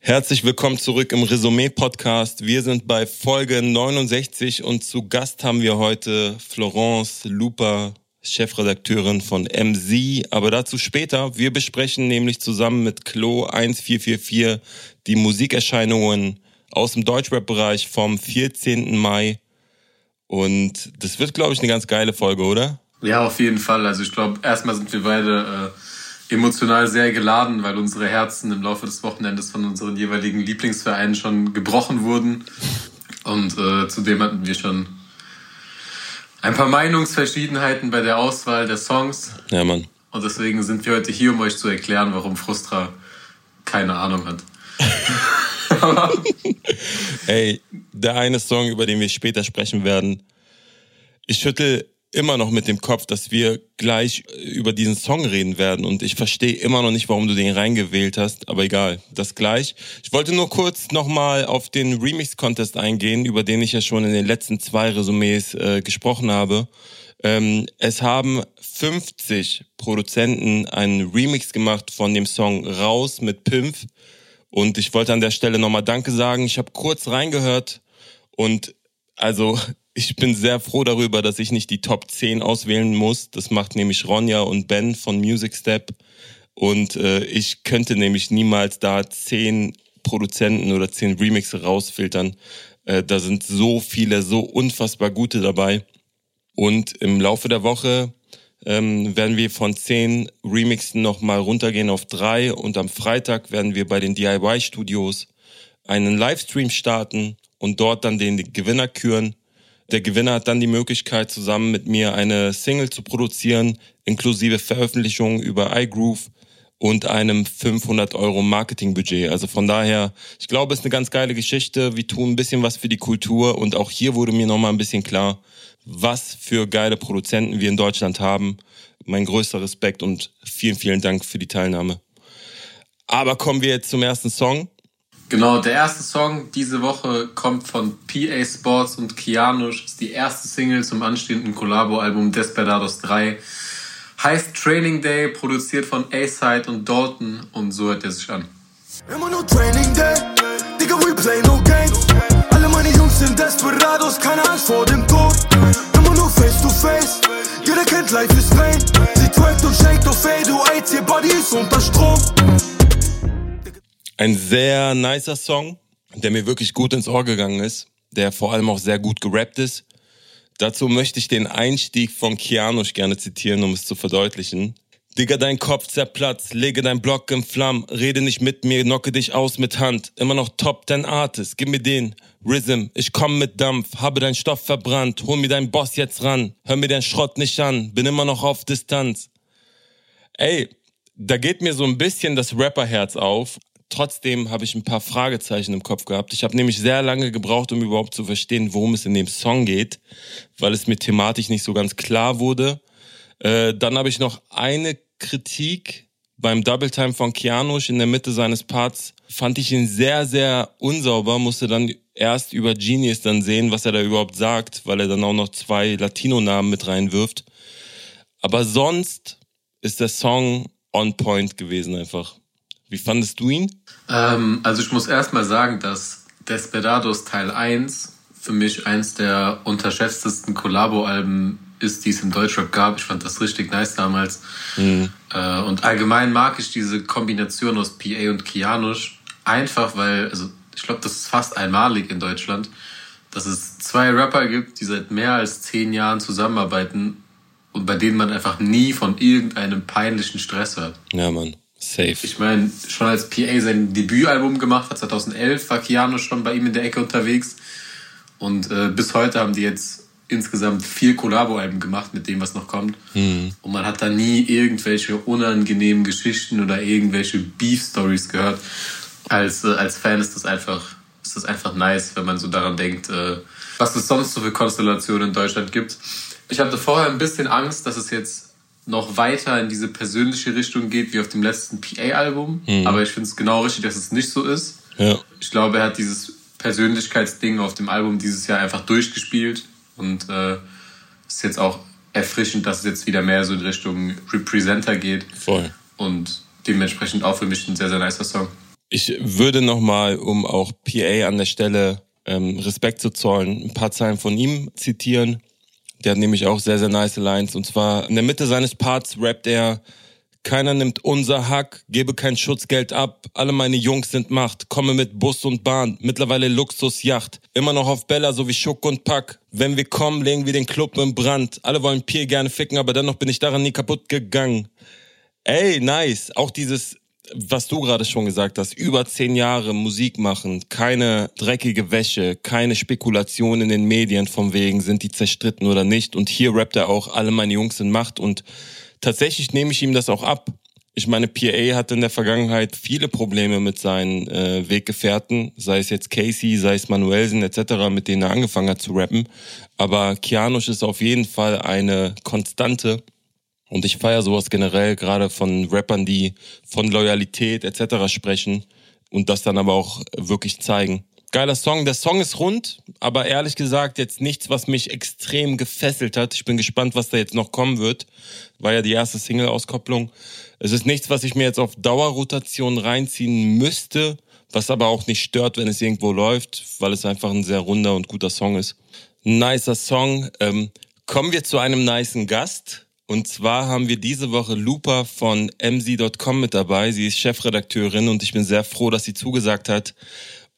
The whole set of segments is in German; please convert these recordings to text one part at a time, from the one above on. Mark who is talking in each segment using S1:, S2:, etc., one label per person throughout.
S1: Herzlich willkommen zurück im Resümee-Podcast. Wir sind bei Folge 69 und zu Gast haben wir heute Florence Luper, Chefredakteurin von MZ. Aber dazu später. Wir besprechen nämlich zusammen mit Klo 1444 die Musikerscheinungen aus dem Deutschrap-Bereich vom 14. Mai. Und das wird, glaube ich, eine ganz geile Folge, oder?
S2: Ja, auf jeden Fall. Also ich glaube, erstmal sind wir beide äh, emotional sehr geladen, weil unsere Herzen im Laufe des Wochenendes von unseren jeweiligen Lieblingsvereinen schon gebrochen wurden. Und äh, zudem hatten wir schon ein paar Meinungsverschiedenheiten bei der Auswahl der Songs.
S1: Ja, Mann.
S2: Und deswegen sind wir heute hier, um euch zu erklären, warum Frustra keine Ahnung hat.
S1: Ey, der eine Song, über den wir später sprechen werden, ich schüttel immer noch mit dem Kopf, dass wir gleich über diesen Song reden werden und ich verstehe immer noch nicht, warum du den reingewählt hast, aber egal, das gleich. Ich wollte nur kurz nochmal auf den Remix-Contest eingehen, über den ich ja schon in den letzten zwei Resümees äh, gesprochen habe. Ähm, es haben 50 Produzenten einen Remix gemacht von dem Song Raus mit Pimpf und ich wollte an der Stelle nochmal Danke sagen. Ich habe kurz reingehört und also ich bin sehr froh darüber, dass ich nicht die Top 10 auswählen muss. Das macht nämlich Ronja und Ben von Music Step. Und äh, ich könnte nämlich niemals da zehn Produzenten oder zehn Remixe rausfiltern. Äh, da sind so viele, so unfassbar gute dabei. Und im Laufe der Woche ähm, werden wir von zehn Remixen nochmal runtergehen auf drei. Und am Freitag werden wir bei den DIY-Studios einen Livestream starten und dort dann den Gewinner küren. Der Gewinner hat dann die Möglichkeit, zusammen mit mir eine Single zu produzieren, inklusive Veröffentlichung über iGroove und einem 500 Euro Marketingbudget. Also von daher, ich glaube, es ist eine ganz geile Geschichte. Wir tun ein bisschen was für die Kultur und auch hier wurde mir nochmal ein bisschen klar, was für geile Produzenten wir in Deutschland haben. Mein größter Respekt und vielen, vielen Dank für die Teilnahme. Aber kommen wir jetzt zum ersten Song.
S2: Genau, der erste Song diese Woche kommt von PA Sports und Kianush. Ist die erste Single zum anstehenden Collabo-Album Desperados 3. Heißt Training Day, produziert von A-Side und Dalton und so hört er sich an. Immer nur Training Day, Digga, we play no games. Alle meine Jungs sind Desperados, keine Angst vor dem Tod. Immer nur face to face, jeder kennt Life is Pain. Sie trackt und shake auf Fade, du AIDS, ihr Body ist unter Strom.
S1: Ein sehr nicer Song, der mir wirklich gut ins Ohr gegangen ist, der vor allem auch sehr gut gerappt ist. Dazu möchte ich den Einstieg von Kianush gerne zitieren, um es zu verdeutlichen. Digga, dein Kopf zerplatzt, lege dein Block in Flammen, rede nicht mit mir, knocke dich aus mit Hand. Immer noch Top 10 Artist, gib mir den Rhythm, ich komm mit Dampf, habe dein Stoff verbrannt, hol mir deinen Boss jetzt ran, hör mir den Schrott nicht an, bin immer noch auf Distanz. Ey, da geht mir so ein bisschen das Rapperherz auf, Trotzdem habe ich ein paar Fragezeichen im Kopf gehabt. Ich habe nämlich sehr lange gebraucht, um überhaupt zu verstehen, worum es in dem Song geht, weil es mir thematisch nicht so ganz klar wurde. Äh, dann habe ich noch eine Kritik beim Double Time von Kianush in der Mitte seines Parts. Fand ich ihn sehr, sehr unsauber, musste dann erst über Genius dann sehen, was er da überhaupt sagt, weil er dann auch noch zwei Latino-Namen mit reinwirft. Aber sonst ist der Song on point gewesen einfach. Wie fandest du ihn?
S2: Ähm, also ich muss erstmal sagen, dass Desperados Teil 1 für mich eins der unterschätztesten Collabo-Alben ist, die es im Deutschrap gab. Ich fand das richtig nice damals. Mhm. Äh, und allgemein mag ich diese Kombination aus PA und Kianush einfach, weil, also ich glaube, das ist fast einmalig in Deutschland, dass es zwei Rapper gibt, die seit mehr als zehn Jahren zusammenarbeiten und bei denen man einfach nie von irgendeinem peinlichen Stress hört.
S1: Ja, Mann. Safe.
S2: Ich meine, schon als PA sein Debütalbum gemacht hat, 2011, war Keanu schon bei ihm in der Ecke unterwegs. Und äh, bis heute haben die jetzt insgesamt vier Kollabo-Alben gemacht mit dem, was noch kommt. Mhm. Und man hat da nie irgendwelche unangenehmen Geschichten oder irgendwelche Beef-Stories gehört. Als, äh, als Fan ist das einfach, ist das einfach nice, wenn man so daran denkt, äh, was es sonst so für Konstellationen in Deutschland gibt. Ich hatte vorher ein bisschen Angst, dass es jetzt noch weiter in diese persönliche Richtung geht wie auf dem letzten PA-Album. Mhm. Aber ich finde es genau richtig, dass es nicht so ist.
S1: Ja.
S2: Ich glaube, er hat dieses Persönlichkeitsding auf dem Album dieses Jahr einfach durchgespielt und äh, ist jetzt auch erfrischend, dass es jetzt wieder mehr so in Richtung Representer geht.
S1: Voll.
S2: Und dementsprechend auch für mich ein sehr, sehr nicer Song.
S1: Ich würde nochmal, um auch PA an der Stelle ähm, Respekt zu zollen, ein paar Zeilen von ihm zitieren. Der hat nämlich auch sehr, sehr nice Lines. Und zwar in der Mitte seines Parts rappt er, keiner nimmt unser Hack, gebe kein Schutzgeld ab, alle meine Jungs sind Macht, komme mit Bus und Bahn, mittlerweile Luxusjacht, immer noch auf Bella, so wie Schuck und Pack. Wenn wir kommen, legen wir den Club in Brand. Alle wollen Pier gerne ficken, aber dennoch bin ich daran nie kaputt gegangen. Ey, nice. Auch dieses was du gerade schon gesagt hast, über zehn Jahre Musik machen, keine dreckige Wäsche, keine Spekulation in den Medien von wegen, sind die zerstritten oder nicht. Und hier rappt er auch, alle meine Jungs sind Macht. Und tatsächlich nehme ich ihm das auch ab. Ich meine, PA hatte in der Vergangenheit viele Probleme mit seinen äh, Weggefährten, sei es jetzt Casey, sei es Manuelsen etc., mit denen er angefangen hat zu rappen. Aber Kianusch ist auf jeden Fall eine Konstante und ich feiere sowas generell, gerade von Rappern, die von Loyalität etc. sprechen und das dann aber auch wirklich zeigen. Geiler Song. Der Song ist rund, aber ehrlich gesagt jetzt nichts, was mich extrem gefesselt hat. Ich bin gespannt, was da jetzt noch kommen wird. War ja die erste Single-Auskopplung. Es ist nichts, was ich mir jetzt auf Dauerrotation reinziehen müsste, was aber auch nicht stört, wenn es irgendwo läuft, weil es einfach ein sehr runder und guter Song ist. Nicer Song. Ähm, kommen wir zu einem nicen Gast. Und zwar haben wir diese Woche Lupa von mz.com mit dabei. Sie ist Chefredakteurin und ich bin sehr froh, dass sie zugesagt hat.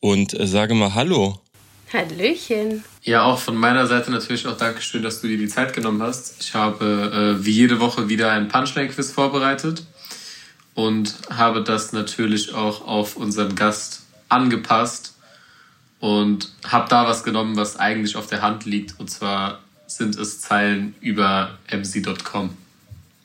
S1: Und äh, sage mal Hallo.
S3: Hallöchen.
S2: Ja, auch von meiner Seite natürlich auch Dankeschön, dass du dir die Zeit genommen hast. Ich habe äh, wie jede Woche wieder ein Punchline-Quiz vorbereitet und habe das natürlich auch auf unseren Gast angepasst und habe da was genommen, was eigentlich auf der Hand liegt. Und zwar sind es Zeilen über mc.com.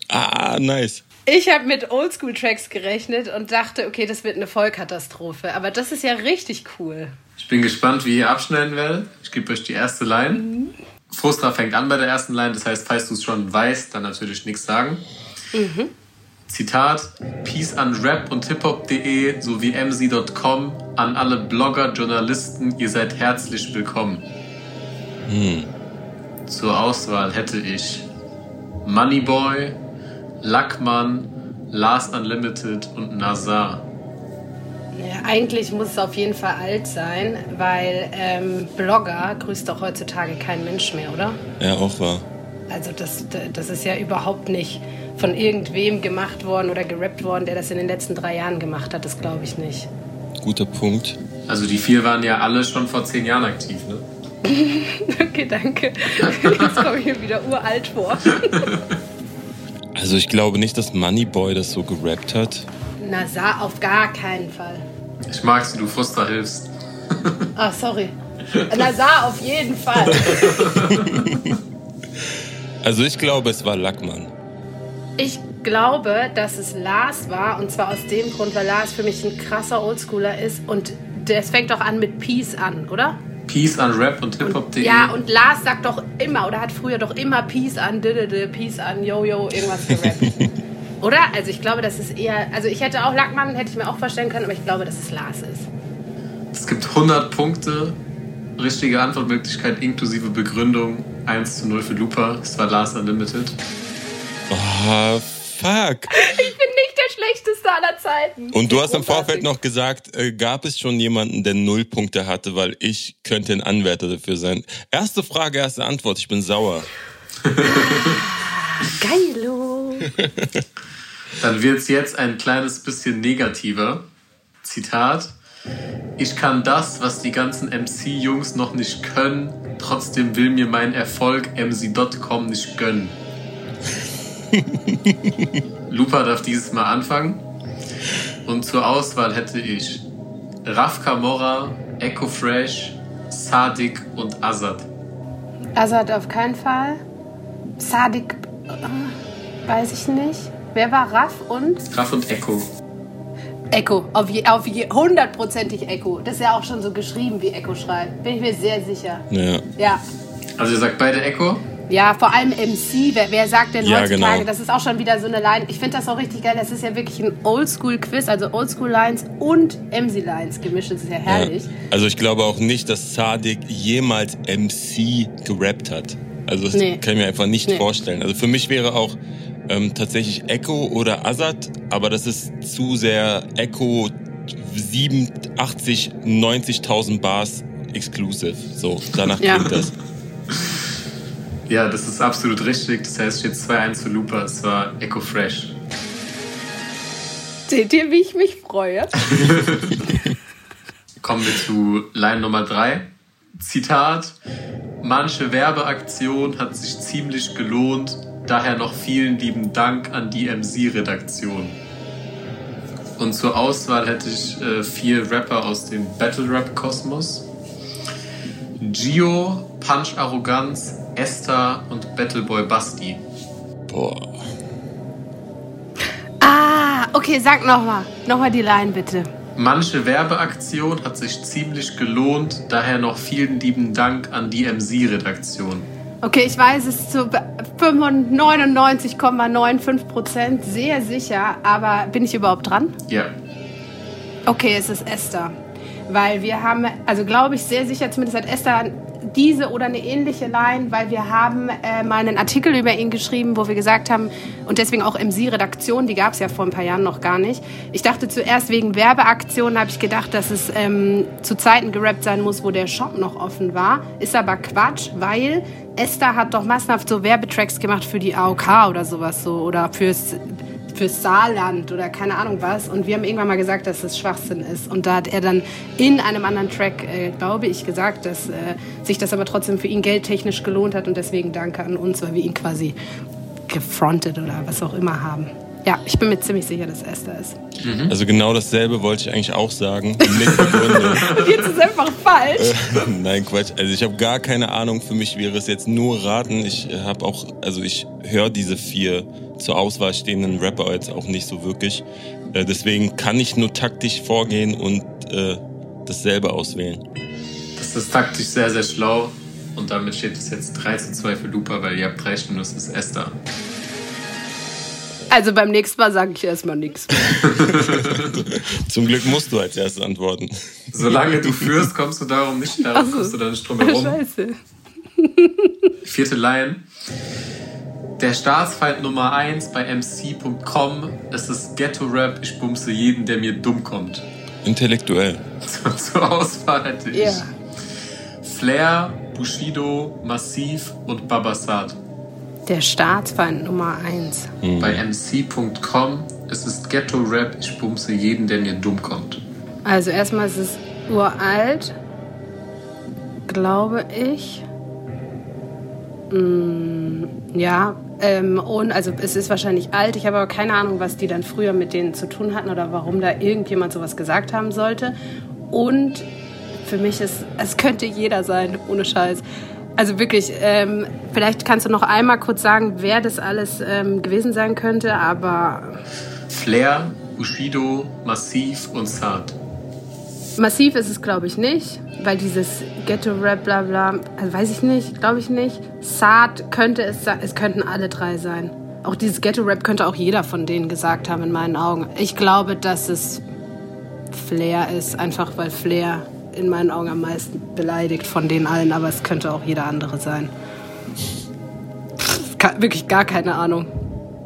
S1: Ah, nice.
S3: Ich habe mit Oldschool-Tracks gerechnet und dachte, okay, das wird eine Vollkatastrophe. Aber das ist ja richtig cool.
S2: Ich bin gespannt, wie ihr abschneiden werdet. Ich gebe euch die erste Line. Mhm. Frustra fängt an bei der ersten Line, das heißt, falls du es schon weißt, dann natürlich nichts sagen. Mhm. Zitat: Peace an Rap und Hip-Hop.de sowie mc.com an alle Blogger, Journalisten, ihr seid herzlich willkommen. Hm. Zur Auswahl hätte ich Moneyboy, Lackmann, Last Unlimited und Nazar.
S3: Ja, eigentlich muss es auf jeden Fall alt sein, weil ähm, Blogger grüßt doch heutzutage kein Mensch mehr, oder?
S1: Ja, auch wahr.
S3: Also das, das ist ja überhaupt nicht von irgendwem gemacht worden oder gerappt worden, der das in den letzten drei Jahren gemacht hat. Das glaube ich nicht.
S1: Guter Punkt.
S2: Also die vier waren ja alle schon vor zehn Jahren aktiv, ne?
S3: okay, danke. Jetzt komme ich mir wieder uralt vor.
S1: also ich glaube nicht, dass Moneyboy das so gerappt hat.
S3: Nazar auf gar keinen Fall.
S2: Ich mag sie, du Fuster hilfst.
S3: Ah, sorry. Nazar auf jeden Fall.
S1: also ich glaube, es war Lackmann.
S3: Ich glaube, dass es Lars war und zwar aus dem Grund, weil Lars für mich ein krasser Oldschooler ist und das fängt doch an mit Peace an, oder?
S2: Peace an Rap und Hip-Hop.de.
S3: Ja, und Lars sagt doch immer, oder hat früher doch immer Peace an, didede, Peace an, Yo-Yo, irgendwas gerappt. oder? Also ich glaube, das ist eher, also ich hätte auch Lackmann, hätte ich mir auch vorstellen können, aber ich glaube, dass es Lars ist.
S2: Es gibt 100 Punkte, richtige Antwortmöglichkeit inklusive Begründung, 1 zu 0 für Lupa. Es war Lars Unlimited.
S1: Oh, fuck.
S3: Ich schlechteste aller Zeiten.
S1: Und du hast im Vorfeld noch gesagt, äh, gab es schon jemanden, der null Punkte hatte, weil ich könnte ein Anwärter dafür sein. Erste Frage, erste Antwort. Ich bin sauer.
S3: Geilo.
S2: Dann wird es jetzt ein kleines bisschen negativer. Zitat. Ich kann das, was die ganzen MC-Jungs noch nicht können, trotzdem will mir mein Erfolg MC.com nicht gönnen. Lupa darf dieses Mal anfangen. Und zur Auswahl hätte ich Raf Kamora, Echo Fresh, Sadik und Azad.
S3: Azad auf keinen Fall. Sadik, äh, weiß ich nicht. Wer war Raf und?
S2: Raf und Echo.
S3: Echo, auf, je, auf je, hundertprozentig Echo. Das ist ja auch schon so geschrieben, wie Echo schreibt. Bin ich mir sehr sicher.
S1: Ja.
S3: Ja.
S2: Also ihr sagt beide Echo?
S3: Ja, vor allem MC. Wer, wer sagt denn ja, heutzutage? Genau. Das ist auch schon wieder so eine Line. Ich finde das auch richtig geil. Das ist ja wirklich ein Oldschool-Quiz, also Oldschool-Lines und MC-Lines gemischt. Das ist ja herrlich. Ja.
S1: Also ich glaube auch nicht, dass Sadik jemals MC gerappt hat. Also das nee. kann ich mir einfach nicht nee. vorstellen. Also für mich wäre auch ähm, tatsächlich Echo oder Azad, aber das ist zu sehr Echo 87, 90.000 Bars exclusive. So, danach
S3: Ja.
S1: klingt das.
S2: Ja, das ist absolut richtig. Das heißt, steht 2-1 für Looper. Es war Echo Fresh.
S3: Seht ihr, wie ich mich freue?
S2: Kommen wir zu Line Nummer 3. Zitat. Manche Werbeaktion hat sich ziemlich gelohnt. Daher noch vielen lieben Dank an die MC-Redaktion. Und zur Auswahl hätte ich äh, vier Rapper aus dem Battle Rap Kosmos. Gio, Punch Arroganz, Esther und Battleboy Basti.
S1: Boah.
S3: Ah, okay, sag nochmal. Nochmal die Line bitte.
S2: Manche Werbeaktion hat sich ziemlich gelohnt, daher noch vielen lieben Dank an die MC-Redaktion.
S3: Okay, ich weiß es zu 99,95 Prozent sehr sicher, aber bin ich überhaupt dran?
S2: Ja,
S3: Okay, es ist Esther. Weil wir haben, also glaube ich sehr sicher, zumindest hat Esther diese oder eine ähnliche Line, weil wir haben äh, mal einen Artikel über ihn geschrieben, wo wir gesagt haben, und deswegen auch MC-Redaktion, die gab es ja vor ein paar Jahren noch gar nicht. Ich dachte zuerst wegen Werbeaktionen, habe ich gedacht, dass es ähm, zu Zeiten gerappt sein muss, wo der Shop noch offen war. Ist aber Quatsch, weil Esther hat doch massenhaft so Werbetracks gemacht für die AOK oder sowas so oder fürs fürs Saarland oder keine Ahnung was. Und wir haben irgendwann mal gesagt, dass das Schwachsinn ist. Und da hat er dann in einem anderen Track, äh, glaube ich, gesagt, dass äh, sich das aber trotzdem für ihn geldtechnisch gelohnt hat. Und deswegen danke an uns, weil wir ihn quasi gefrontet oder was auch immer haben. Ja, ich bin mir ziemlich sicher, dass Esther ist.
S1: Also genau dasselbe wollte ich eigentlich auch sagen.
S3: Und jetzt ist einfach falsch.
S1: Nein, Quatsch. Also ich habe gar keine Ahnung. Für mich wäre es jetzt nur raten. Ich habe auch, also ich höre diese vier zur Auswahl stehenden Rapper jetzt auch nicht so wirklich. Äh, deswegen kann ich nur taktisch vorgehen und äh, dasselbe auswählen.
S2: das ist taktisch sehr, sehr schlau. Und damit steht es jetzt 3 zu 2 für Looper, weil ihr habt recht und das ist Esther.
S3: Also beim nächsten Mal sage ich erstmal nichts.
S1: Zum Glück musst du als erstes antworten.
S2: Solange du führst, kommst du darum nicht, darum
S3: so.
S2: kommst du da nicht drum herum.
S3: Scheiße.
S2: Vierte Line. Der Staatsfeind Nummer 1 bei MC.com. Es ist Ghetto-Rap, ich bumse jeden, der mir dumm kommt.
S1: Intellektuell.
S2: Zur Auswahl hätte ich
S3: Ja.
S2: Flair, Bushido, Massiv und Babasat.
S3: Der Staatsfeind Nummer eins.
S2: Bei MC.com. Es ist Ghetto-Rap, ich bumse jeden, der mir dumm kommt.
S3: Also erstmal ist es uralt, glaube ich. Mm, ja, ähm, und also es ist wahrscheinlich alt. Ich habe aber keine Ahnung, was die dann früher mit denen zu tun hatten oder warum da irgendjemand sowas gesagt haben sollte. Und für mich ist, es könnte jeder sein, ohne Scheiß. Also wirklich, ähm, vielleicht kannst du noch einmal kurz sagen, wer das alles ähm, gewesen sein könnte, aber
S2: Flair, Bushido, Massiv und Saad.
S3: Massiv ist es, glaube ich, nicht, weil dieses Ghetto-Rap, bla bla, also weiß ich nicht, glaube ich nicht. Saad könnte es sein, es könnten alle drei sein. Auch dieses Ghetto-Rap könnte auch jeder von denen gesagt haben, in meinen Augen. Ich glaube, dass es Flair ist, einfach weil Flair in meinen Augen am meisten beleidigt von den allen, aber es könnte auch jeder andere sein. Pff, ka- Wirklich gar keine Ahnung.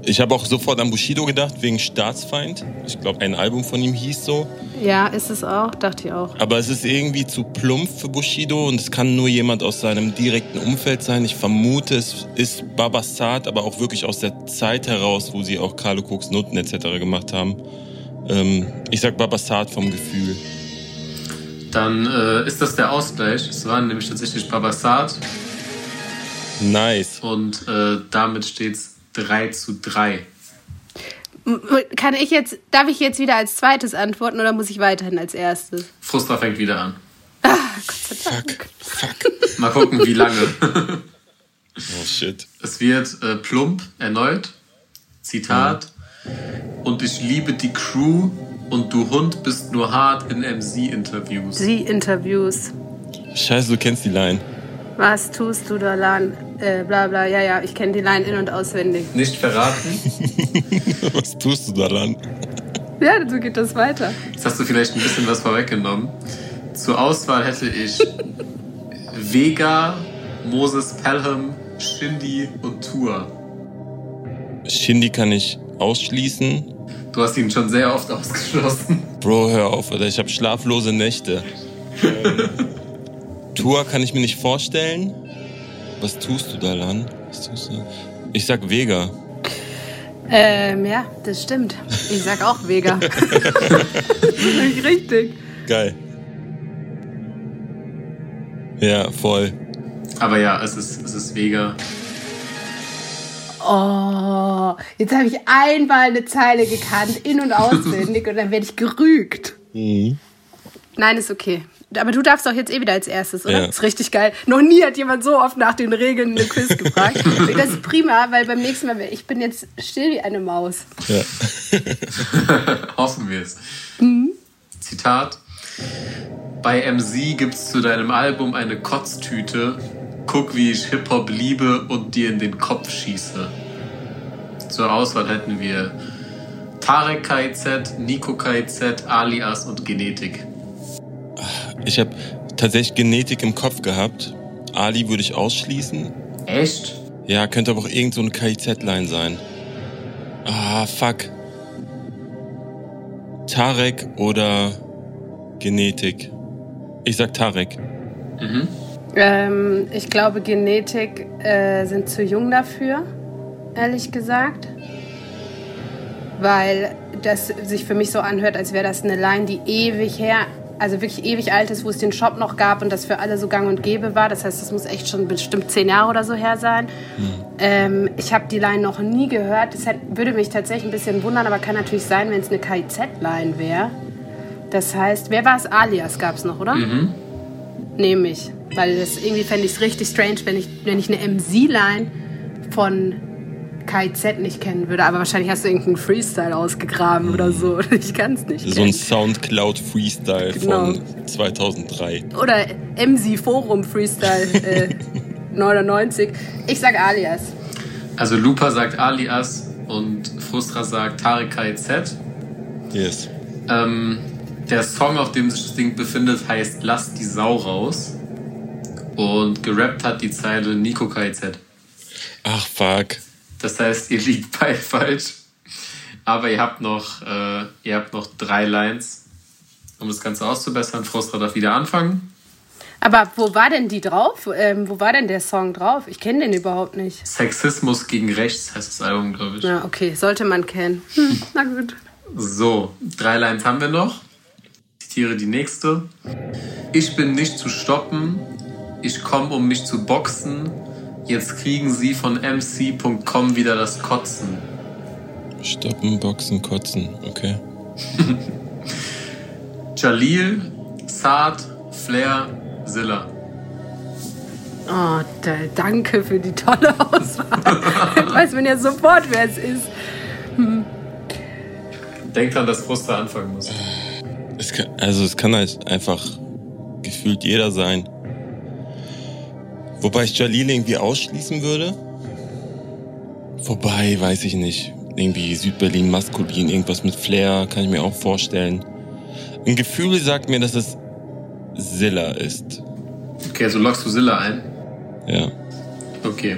S1: Ich habe auch sofort an Bushido gedacht, wegen Staatsfeind. Ich glaube, ein Album von ihm hieß so.
S3: Ja, ist es auch, dachte ich auch.
S1: Aber es ist irgendwie zu plump für Bushido und es kann nur jemand aus seinem direkten Umfeld sein. Ich vermute, es ist Babasat, aber auch wirklich aus der Zeit heraus, wo sie auch Carlo Cooks Noten etc. gemacht haben. Ähm, ich sag Babasat vom Gefühl.
S2: Dann äh, ist das der Ausgleich. Es waren nämlich tatsächlich Babasat
S1: Nice.
S2: und äh, damit steht es 3 zu 3.
S3: M- Kann ich jetzt, darf ich jetzt wieder als zweites antworten oder muss ich weiterhin als erstes?
S2: Frustra fängt wieder an.
S3: Ah, Gott sei Dank.
S1: Fuck. Fuck.
S2: Mal gucken, wie lange.
S1: Oh shit.
S2: Es wird äh, plump erneut. Zitat. Und ich liebe die Crew und du Hund bist nur hart in MC-Interviews.
S3: Sie Interviews.
S1: Scheiße, du kennst die Line.
S3: Was tust du da, Lan? Äh, bla bla, ja, ja, ich kenne die Line in- und auswendig.
S2: Nicht verraten.
S1: Was tust du daran?
S3: Ja, so geht das weiter.
S2: Jetzt hast du vielleicht ein bisschen was vorweggenommen. Zur Auswahl hätte ich Vega, Moses Pelham, Shindy und Tour.
S1: Shindy kann ich ausschließen.
S2: Du hast ihn schon sehr oft ausgeschlossen.
S1: Bro, hör auf, oder ich habe schlaflose Nächte. Tour kann ich mir nicht vorstellen. Was tust du da, Lan? Was tust du? Ich sag Vega.
S3: Ähm, ja, das stimmt. Ich sag auch Vega. das ist nicht richtig.
S1: Geil. Ja, voll.
S2: Aber ja, es ist, es ist Vega.
S3: Oh, jetzt habe ich einmal eine Zeile gekannt, in- und auswendig, und dann werde ich gerügt.
S1: Mhm.
S3: Nein, ist okay. Aber du darfst doch jetzt eh wieder als erstes, oder?
S1: Ja.
S3: Das ist richtig geil. Noch nie hat jemand so oft nach den Regeln eine Quiz gefragt. Das ist prima, weil beim nächsten Mal, ich bin jetzt still wie eine Maus.
S1: Ja.
S2: Hoffen wir es. Zitat. Bei MC gibt's zu deinem Album eine Kotztüte. Guck, wie ich Hip-Hop liebe und dir in den Kopf schieße. Zur Auswahl hätten wir Tarek KIZ, Nico KIZ, Alias und Genetik.
S1: Ich habe tatsächlich Genetik im Kopf gehabt. Ali würde ich ausschließen.
S2: Echt?
S1: Ja, könnte aber auch irgend so eine KIZ-Line sein. Ah, fuck. Tarek oder Genetik? Ich sag Tarek.
S3: Ähm, ich glaube, Genetik äh, sind zu jung dafür, ehrlich gesagt. Weil das sich für mich so anhört, als wäre das eine Line, die ewig her, also wirklich ewig alt ist, wo es den Shop noch gab und das für alle so gang und gäbe war. Das heißt, das muss echt schon bestimmt zehn Jahre oder so her sein. Ähm, ich habe die Line noch nie gehört. Das würde mich tatsächlich ein bisschen wundern, aber kann natürlich sein, wenn es eine KIZ-Line wäre. Das heißt, wer war es? Alias gab es noch, oder? Nehme ich. Weil das irgendwie fände ich es richtig strange, wenn ich, wenn ich eine MC-Line von KIZ nicht kennen würde. Aber wahrscheinlich hast du irgendeinen Freestyle ausgegraben oder so. Ich kann es nicht.
S1: So ein
S3: kennen.
S1: Soundcloud-Freestyle
S3: Genau.
S1: von 2003.
S3: Oder MC Forum Freestyle äh, 99. Ich sag Alias.
S2: Also Lupa sagt Alias und Frustra sagt Tarek KIZ.
S1: Yes.
S2: Ähm, der Song, auf dem sich das Ding befindet, heißt Lass die Sau raus. Und gerappt hat die Zeile Nico KIZ.
S1: Ach, fuck.
S2: Das heißt, ihr liegt beide falsch. Aber ihr habt noch, äh, ihr habt noch drei Lines, um das Ganze auszubessern. Frustra darf wieder anfangen.
S3: Aber wo war denn die drauf? Ähm, wo war denn der Song drauf? Ich kenne den überhaupt nicht.
S2: Sexismus gegen Rechts heißt das Album, glaube ich.
S3: Ja, okay, sollte man kennen. Hm, na gut.
S2: So, drei Lines haben wir noch. Ich zitiere die nächste. Ich bin nicht zu stoppen. Ich komme, um mich zu boxen. Jetzt kriegen sie von mc.com wieder das Kotzen.
S1: Stoppen, boxen, kotzen. Okay.
S2: Jalil, Saad, Flair, Zilla.
S3: Oh, da, danke für die tolle Auswahl. Jetzt weiß man ja sofort, wer es ist.
S2: Denkt dran, dass Frustra anfangen muss.
S1: Es kann, also es kann halt einfach gefühlt jeder sein. Wobei ich Jalil irgendwie ausschließen würde. Wobei, weiß ich nicht. Irgendwie Südberlin maskulin, irgendwas mit Flair, kann ich mir auch vorstellen. Ein Gefühl sagt mir, dass es Silla ist.
S2: Okay, also lockst du Zilla ein.
S1: Ja.
S2: Okay.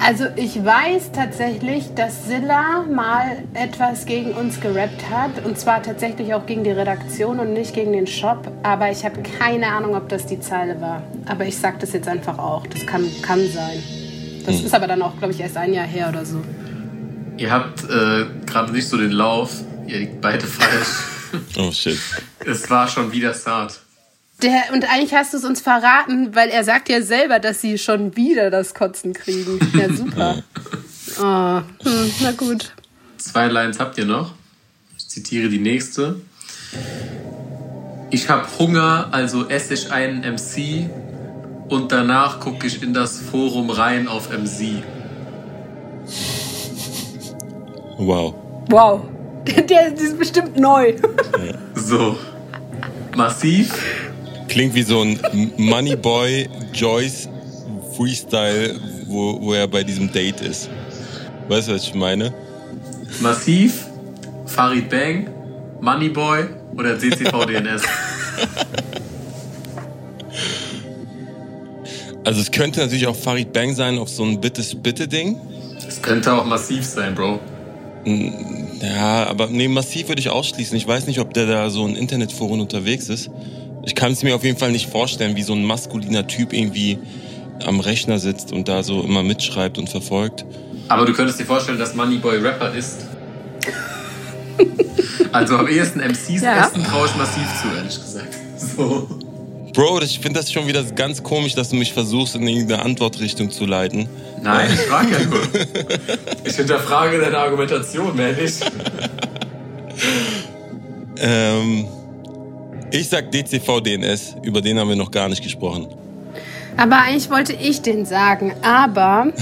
S3: Also ich weiß tatsächlich, dass Silla mal etwas gegen uns gerappt hat. Und zwar tatsächlich auch gegen die Redaktion und nicht gegen den Shop. Aber ich habe keine Ahnung, ob das die Zeile war. Aber ich sag das jetzt einfach auch. Das kann, kann sein. Das ist aber dann auch, glaube ich, erst ein Jahr her oder so.
S2: Ihr habt äh, gerade nicht so den Lauf. Ihr liegt beide falsch.
S1: Oh shit.
S2: es war schon wieder Saad.
S3: Der, und eigentlich hast du es uns verraten, weil er sagt ja selber, dass sie schon wieder das Kotzen kriegen. Ja, super. Oh, hm, na gut.
S2: Zwei Lines habt ihr noch. Ich zitiere die nächste. Ich hab Hunger, also esse ich einen MC und danach gucke ich in das Forum rein auf MC.
S1: Wow.
S3: Wow. Der, der ist bestimmt neu.
S2: So. Massiv.
S1: Klingt wie so ein Moneyboy Joyce Freestyle, wo, wo er bei diesem Date ist. Weißt du, was ich meine?
S2: Massiv. Farid Bang. Moneyboy oder CCVDNS.
S1: Also es könnte natürlich auch Farid Bang sein auf so ein Bitte-Bitte-Ding.
S2: Das könnte auch massiv sein, Bro.
S1: Ja, aber nee, massiv würde ich ausschließen. Ich weiß nicht, ob der da so in Internetforen unterwegs ist. Ich kann es mir auf jeden Fall nicht vorstellen, wie so ein maskuliner Typ irgendwie am Rechner sitzt und da so immer mitschreibt und verfolgt.
S2: Aber du könntest dir vorstellen, dass Moneyboy Rapper ist. also am ehesten MCs
S3: Ja.
S2: essen traue ich massiv zu, ehrlich gesagt. So.
S1: Bro, ich finde das schon wieder ganz komisch, dass du mich versuchst, in irgendeine Antwortrichtung zu leiten.
S2: Nein, ich frage ja nur. Ich hinterfrage deine Argumentation, mehr nicht.
S1: Ähm, ich sag DCV-DNS, über den haben wir noch gar nicht gesprochen.
S3: Aber eigentlich wollte ich den sagen. Aber,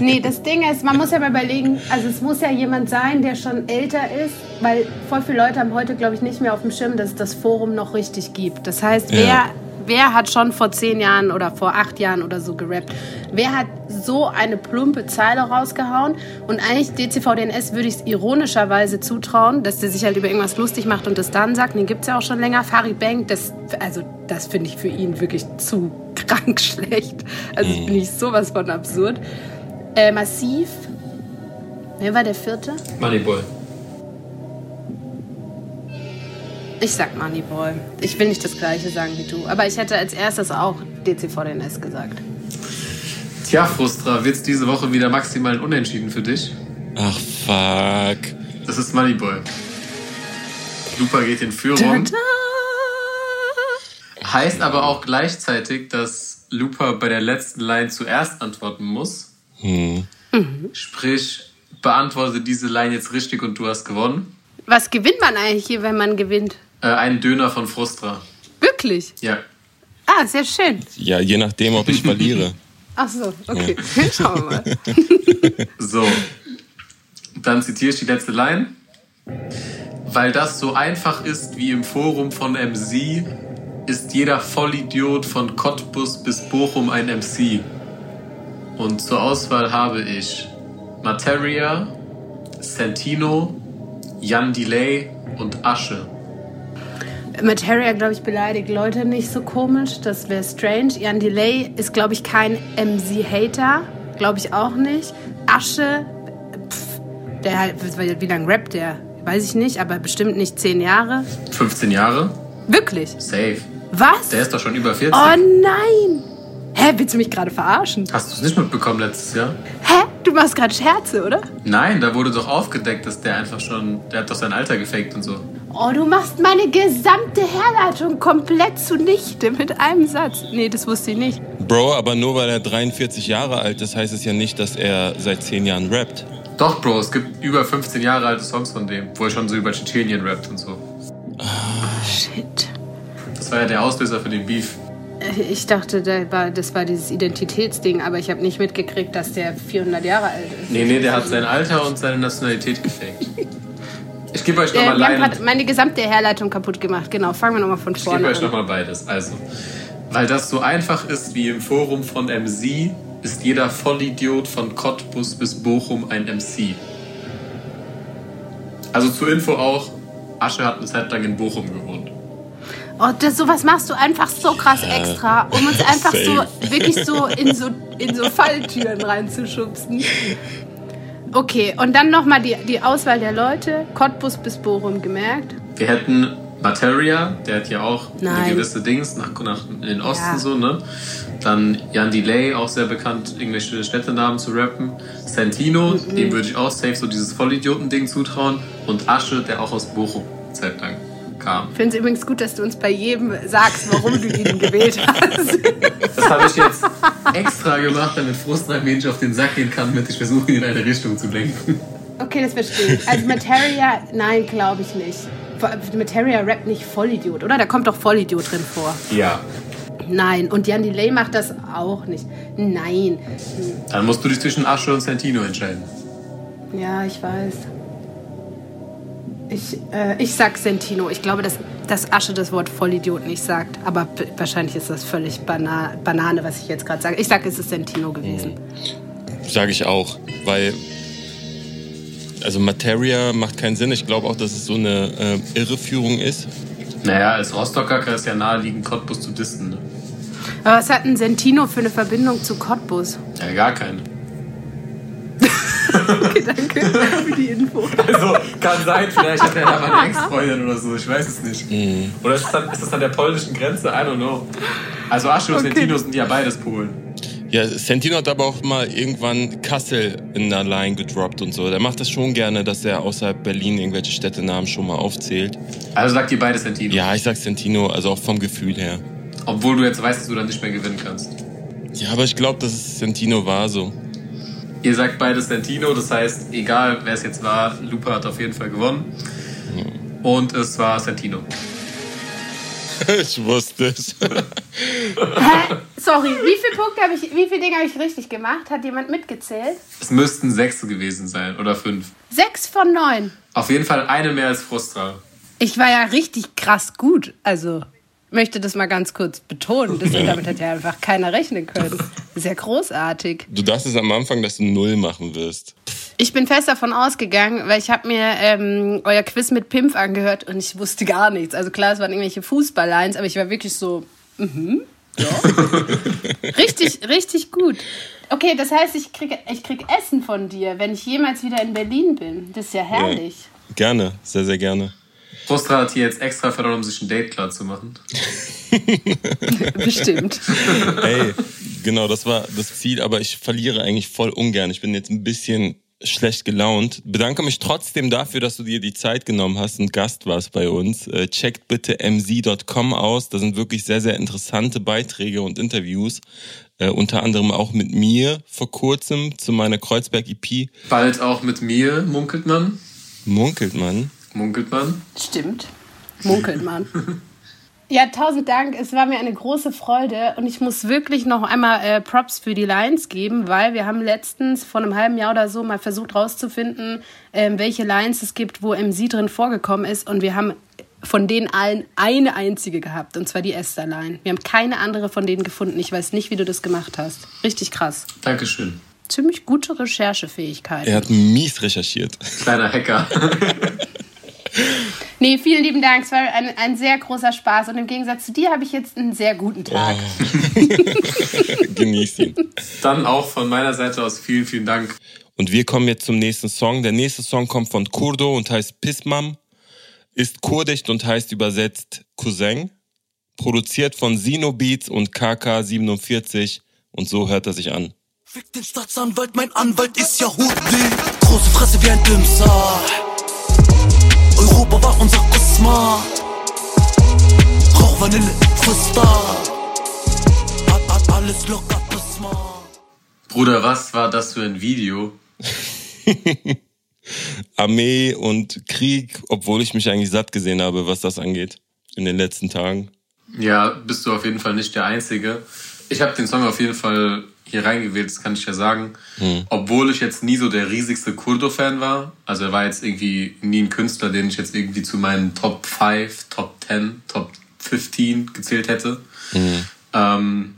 S3: nee, das Ding ist, man muss ja mal überlegen, also es muss ja jemand sein, der schon älter ist, weil voll viele Leute haben heute, glaube ich, nicht mehr auf dem Schirm, dass es das Forum noch richtig gibt. Das heißt, wer,
S1: Ja.
S3: Wer hat schon vor zehn Jahren oder vor acht Jahren oder so gerappt? Wer hat so eine plumpe Zeile rausgehauen? Und eigentlich DCVDNS würde ich es ironischerweise zutrauen, dass der sich halt über irgendwas lustig macht und das dann sagt. Den gibt es ja auch schon länger. Farid Bang, das, also, das finde ich für ihn wirklich zu krank schlecht. Also das finde ich sowas von absurd. Äh, massiv. Wer war der vierte?
S2: Moneyboy.
S3: Ich sag Moneyboy. Ich will nicht das gleiche sagen wie du. Aber ich hätte als erstes auch DCVDNS gesagt.
S2: Tja, Frustra, wird's diese Woche wieder maximal Unentschieden für dich?
S1: Ach, fuck.
S2: Das ist Moneyboy. Lupa geht in Führung. Heißt aber auch gleichzeitig, dass Lupa bei der letzten Line zuerst antworten muss.
S1: Hm.
S2: Sprich, beantworte diese Line jetzt richtig und du hast gewonnen.
S3: Was gewinnt man eigentlich hier, wenn man gewinnt?
S2: Äh, einen Döner von Frustra.
S3: Wirklich?
S2: Ja.
S3: Ah, sehr schön.
S1: Ja, je nachdem, ob ich verliere.
S3: Ach so, okay. Schauen wir mal.
S2: So. Dann zitiere ich die letzte Line. Weil das so einfach ist wie im Forum von MC, ist jeder Vollidiot von Cottbus bis Bochum ein MC. Und zur Auswahl habe ich Materia, Santino, Jan Delay und Asche.
S3: Materia, glaube ich, beleidigt Leute nicht so komisch. Das wäre strange. Jan Delay ist, glaube ich, kein MC-Hater. Glaube ich auch nicht. Asche, pff, der halt, wie lange rappt der? Weiß ich nicht, aber bestimmt nicht zehn Jahre.
S2: 15 Jahre?
S3: Wirklich?
S2: Safe.
S3: Was?
S2: Der ist doch schon über 40.
S3: Oh nein! Hä, willst du mich gerade verarschen?
S2: Hast du es nicht mitbekommen letztes Jahr?
S3: Hä? Du machst gerade Scherze, oder?
S2: Nein, da wurde doch aufgedeckt, dass der einfach schon, der hat doch sein Alter gefaked und so.
S3: Oh, du machst meine gesamte Herleitung komplett zunichte mit einem Satz. Nee, das wusste ich nicht.
S1: Bro, aber nur weil er 43 Jahre alt ist, heißt es ja nicht, dass er seit 10 Jahren rappt.
S2: Doch, Bro, es gibt über 15 Jahre alte Songs von dem, wo er schon so über Tschetschenien rappt und so.
S3: Shit.
S2: Das war ja der Auslöser für den Beef.
S3: Äh, Ich dachte, das war dieses Identitätsding, aber ich habe nicht mitgekriegt, dass der 400 Jahre alt ist.
S2: Nee, nee, der hat sein Alter und seine Nationalität gefaked. Ich gebe euch
S3: Äh,
S2: nochmal
S3: wir haben gerade meine gesamte Herleitung kaputt gemacht. Genau, fangen wir nochmal von
S2: Ich gebe
S3: vorne
S2: euch
S3: an.
S2: nochmal beides. Also, weil das so einfach ist wie im Forum von MC, ist jeder Vollidiot von Cottbus bis Bochum ein MC. Also zur Info auch, Asche hat eine Zeit lang in Bochum gewohnt.
S3: Oh, das, sowas machst du einfach so krass extra, um uns einfach so,
S1: safe.
S3: wirklich so in so, in so Falltüren reinzuschubsen. Okay, und dann nochmal die, die Auswahl der Leute. Cottbus bis Bochum gemerkt.
S2: Wir hätten Materia, der hat ja auch
S3: Nein.
S2: eine gewisse Dings nach, nach in den Osten
S3: Ja.
S2: so, ne? Dann Jan Delay, auch sehr bekannt, irgendwelche Städtenamen zu rappen. Santino,
S3: Mhm.
S2: dem würde ich auch safe so dieses Vollidioten-Ding zutrauen. Und Asche, der auch aus Bochum Zeit lang kam.
S3: Ich finde es übrigens gut, dass du uns bei jedem sagst, warum du ihn gewählt hast.
S2: Das habe ich jetzt extra gemacht, damit Frustra mir nicht auf den Sack gehen kann, damit ich versuche, ihn in eine Richtung zu lenken.
S3: Okay, das verstehe ich. Also Materia, nein, glaube ich nicht. Materia rappt nicht Vollidiot, oder? Da kommt doch Vollidiot drin vor.
S2: Ja.
S3: Nein, und Jan Delay macht das auch nicht. Nein.
S2: Dann musst du dich zwischen Asche und Santino entscheiden.
S3: Ja, ich weiß. Ich, äh, ich sag Sentino. Ich glaube, dass, dass Asche das Wort Vollidiot nicht sagt. Aber wahrscheinlich ist das völlig bana Banane, was ich jetzt gerade sage. Ich sage, es ist Sentino gewesen.
S1: Sage ich auch, weil also Materia macht keinen Sinn. Ich glaube auch, dass es so eine äh, Irreführung ist.
S2: Naja, als Rostocker kann es ja naheliegen, Cottbus zu disten. Ne?
S3: Aber was hat ein Sentino für eine Verbindung zu Cottbus?
S2: Ja, gar keine.
S3: Okay, danke für die Info.
S2: Also, kann sein, vielleicht hat er da mal eine Ex-Freundin oder so, ich weiß es nicht.
S1: Mhm.
S2: Oder ist das, dann, ist das an der polnischen Grenze? I don't know. Also, Asche und
S3: Okay.
S2: Sentino sind ja beides Polen.
S1: Ja, Santino hat aber auch mal irgendwann Kassel in der Line gedroppt und so. Der macht das schon gerne, dass er außerhalb Berlin irgendwelche Städtenamen schon mal aufzählt.
S2: Also sagt ihr beide Sentino.
S1: Ja, ich sag Santino, also auch vom Gefühl her.
S2: Obwohl du jetzt weißt, dass du dann nicht mehr gewinnen kannst.
S1: Ja, aber ich glaube, dass es Santino war so.
S2: Ihr sagt beide Sentino, das heißt, egal wer es jetzt war, Lupa hat auf jeden Fall gewonnen. Und es war Sentino.
S1: ich wusste es.
S3: Hä? Sorry, wie viele Punkte habe ich, wie viele Dinge habe ich richtig gemacht? Hat jemand mitgezählt?
S2: Es müssten sechs gewesen sein oder fünf.
S3: Sechs von neun.
S2: Auf jeden Fall eine mehr als Frustra.
S3: Ich war ja richtig krass gut. Also, möchte das mal ganz kurz betonen. Das, damit hat ja einfach keiner rechnen können. Sehr großartig.
S1: Du dachtest am Anfang, dass du Null machen wirst.
S3: Ich bin fest davon ausgegangen, weil ich habe mir ähm, euer Quiz mit Pimpf angehört und ich wusste gar nichts. Also klar, es waren irgendwelche Fußballlines, aber ich war wirklich so, mhm, ja. richtig, richtig gut. Okay, das heißt, ich krieg, ich krieg Essen von dir, wenn ich jemals wieder in Berlin bin. Das ist ja herrlich.
S1: Gerne, sehr, sehr gerne.
S2: Frustra hat hier jetzt extra verloren, um sich ein Date klar zu machen.
S3: Bestimmt.
S1: Ey, genau, das war das Ziel, aber ich verliere eigentlich voll ungern. Ich bin jetzt ein bisschen schlecht gelaunt. Bedanke mich trotzdem dafür, dass du dir die Zeit genommen hast und Gast warst bei uns. Äh, checkt bitte mz.com aus. Da sind wirklich sehr, sehr interessante Beiträge und Interviews. Äh, unter anderem auch mit mir vor kurzem zu meiner Kreuzberg-EP.
S2: Bald auch mit mir, munkelt man.
S1: Munkelt man.
S2: Munkelt man.
S3: Stimmt. Munkelt man. Ja, tausend Dank. Es war mir eine große Freude und ich muss wirklich noch einmal äh, Props für die Lines geben, weil wir haben letztens vor einem halben Jahr oder so mal versucht rauszufinden, ähm, welche Lines es gibt, wo MC drin vorgekommen ist und wir haben von denen allen eine einzige gehabt und zwar die Esther-Line. Wir haben keine andere von denen gefunden. Ich weiß nicht, wie du das gemacht hast. Richtig krass.
S2: Dankeschön.
S3: Ziemlich gute Recherchefähigkeit.
S1: Er hat mies recherchiert.
S2: Kleiner Hacker.
S3: Nee, vielen lieben Dank. Es war ein, ein sehr großer Spaß. Und im Gegensatz zu dir habe ich jetzt einen sehr guten Tag.
S1: Genieß ihn.
S2: Dann auch von meiner Seite aus vielen, vielen Dank.
S1: Und wir kommen jetzt zum nächsten Song. Der nächste Song kommt von Kurdo und heißt Pismam, ist kurdisch und heißt übersetzt Cousin, produziert von Sino Beats und KK47 und so hört er sich an.
S4: Fick den Staatsanwalt, mein Anwalt ist ja Hudi. Große Fresse wie ein Dümser. Europa war unser Kusma. Rauch Vanille, Twister. Hat, hat alles locker, Prisma.
S2: Bruder, was war das für ein Video?
S1: Armee und Krieg, obwohl ich mich eigentlich satt gesehen habe, was das angeht in den letzten Tagen.
S2: Ja, bist du auf jeden Fall nicht der Einzige. Ich habe den Song auf jeden Fall hier reingewählt, das kann ich ja sagen. Obwohl ich jetzt nie so der riesigste Kurdo-Fan war. Also er war jetzt irgendwie nie ein Künstler, den ich jetzt irgendwie zu meinen Top 5, Top 10, Top 15 gezählt hätte. Ähm,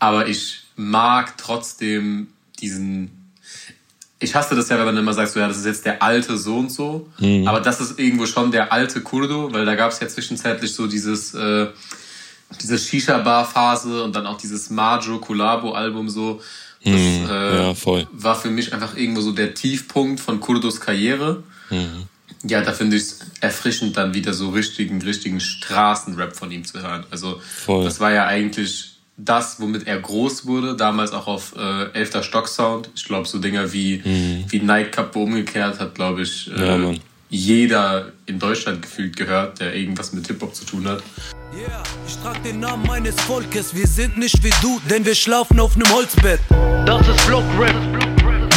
S2: aber ich mag trotzdem diesen. Ich hasse das ja, wenn man immer sagt, so, ja, das ist jetzt der alte so und so. Aber das ist irgendwo schon der alte Kurdo, weil da gab es ja zwischenzeitlich so dieses, äh, diese Shisha-Bar-Phase und dann auch dieses Majo-Collabo-Album so. Das äh,
S1: ja, voll.
S2: war für mich einfach irgendwo so der Tiefpunkt von Kurdos Karriere. Ja, da finde ich es erfrischend, dann wieder so richtigen, richtigen Straßenrap von ihm zu hören. Also,
S1: Voll.
S2: das war ja eigentlich das, womit er groß wurde, damals auch auf äh, Elfter Stock Sound. Ich glaube, so Dinger wie, wie Nightcap umgekehrt hat, glaube ich,
S1: Mhm. Ja,
S2: äh,
S1: Mann.
S2: Jeder in Deutschland gefühlt gehört, der irgendwas mit Hip-Hop zu tun hat.
S4: Yeah, ich trag den Namen meines Volkes. Wir sind nicht wie du, denn wir schlafen auf nem Holzbett. Das ist Block Rap.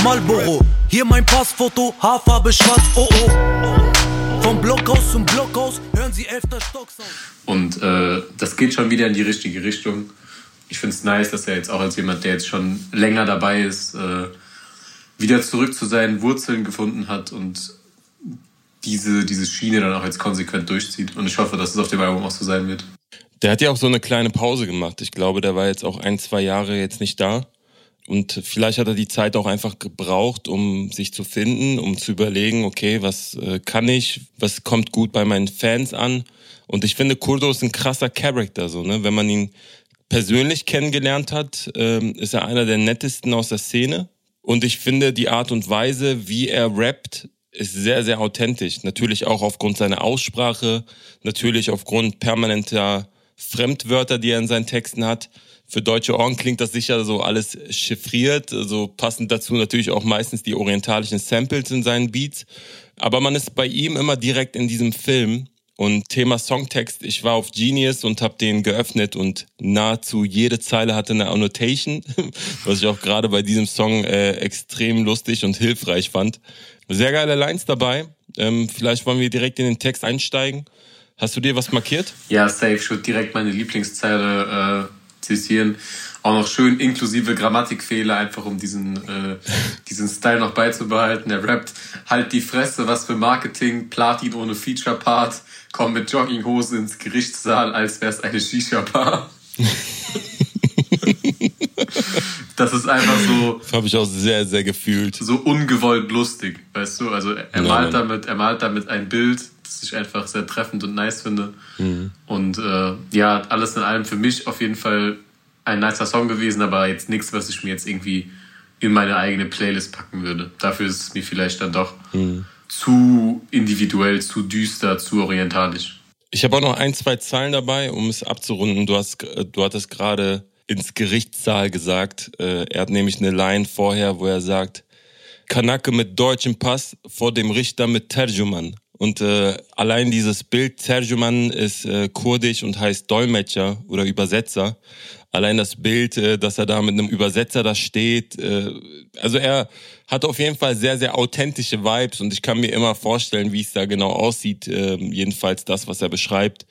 S4: Marlboro, hier mein Passfoto, Haarfarbe schwarz, oh oh. Vom Blockhaus zum Blockhaus hören Sie elfter Stocksound.
S2: Und äh, das geht schon wieder in die richtige Richtung. Ich finde es nice, dass er jetzt auch als jemand, der jetzt schon länger dabei ist, äh, wieder zurück zu seinen Wurzeln gefunden hat und diese, diese Schiene dann auch jetzt konsequent durchzieht. Und ich hoffe, dass es auf dem Album auch so sein wird.
S1: Der hat ja auch so eine kleine Pause gemacht. Ich glaube, der war jetzt auch ein, zwei Jahre jetzt nicht da. Und vielleicht hat er die Zeit auch einfach gebraucht, um sich zu finden, um zu überlegen, okay, was äh, kann ich, was kommt gut bei meinen Fans an. Und ich finde, Kurdo ist ein krasser Charakter, so, ne? Wenn man ihn persönlich kennengelernt hat, ähm, ist er einer der nettesten aus der Szene. Und ich finde die Art und Weise, wie er rappt, ist sehr, sehr authentisch. Natürlich auch aufgrund seiner Aussprache, natürlich aufgrund permanenter Fremdwörter, die er in seinen Texten hat. Für deutsche Ohren klingt das sicher so alles chiffriert, so also passend dazu natürlich auch meistens die orientalischen Samples in seinen Beats. Aber man ist bei ihm immer direkt in diesem Film. Und Thema Songtext, ich war auf Genius und habe den geöffnet und nahezu jede Zeile hatte eine Annotation, was ich auch gerade bei diesem Song äh, extrem lustig und hilfreich fand. Sehr geile Lines dabei. Ähm, vielleicht wollen wir direkt in den Text einsteigen. Hast du dir was markiert?
S2: Ja, safe. Ich würde direkt meine Lieblingszeile äh, zitieren. Auch noch schön inklusive Grammatikfehler, einfach um diesen, äh, diesen Style noch beizubehalten. Er rappt, halt die Fresse, was für Marketing, Platin ohne Feature-Part, komm mit Jogginghose ins Gerichtssaal, als wär's eine Shisha-Bar. das ist einfach so.
S1: Das habe ich auch sehr, sehr gefühlt.
S2: So ungewollt lustig, weißt du? Also er, malt damit, er malt damit ein Bild, das ich einfach sehr treffend und nice finde. Mhm. Und äh, ja, alles in allem für mich auf jeden Fall ein nicer Song gewesen, aber jetzt nichts, was ich mir jetzt irgendwie in meine eigene Playlist packen würde. Dafür ist es mir vielleicht dann doch mhm. zu individuell, zu düster, zu orientalisch.
S1: Ich habe auch noch ein, zwei Zahlen dabei, um es abzurunden. Du hast, du hattest gerade ins Gerichtssaal gesagt. Äh, er hat nämlich eine Line vorher, wo er sagt, Kanake mit deutschem Pass vor dem Richter mit Terjuman. Und äh, allein dieses Bild, Terjuman ist äh, kurdisch und heißt Dolmetscher oder Übersetzer. Allein das Bild, äh, dass er da mit einem Übersetzer da steht. Äh, also er hat auf jeden Fall sehr, sehr authentische Vibes und ich kann mir immer vorstellen, wie es da genau aussieht. Äh, jedenfalls das, was er beschreibt.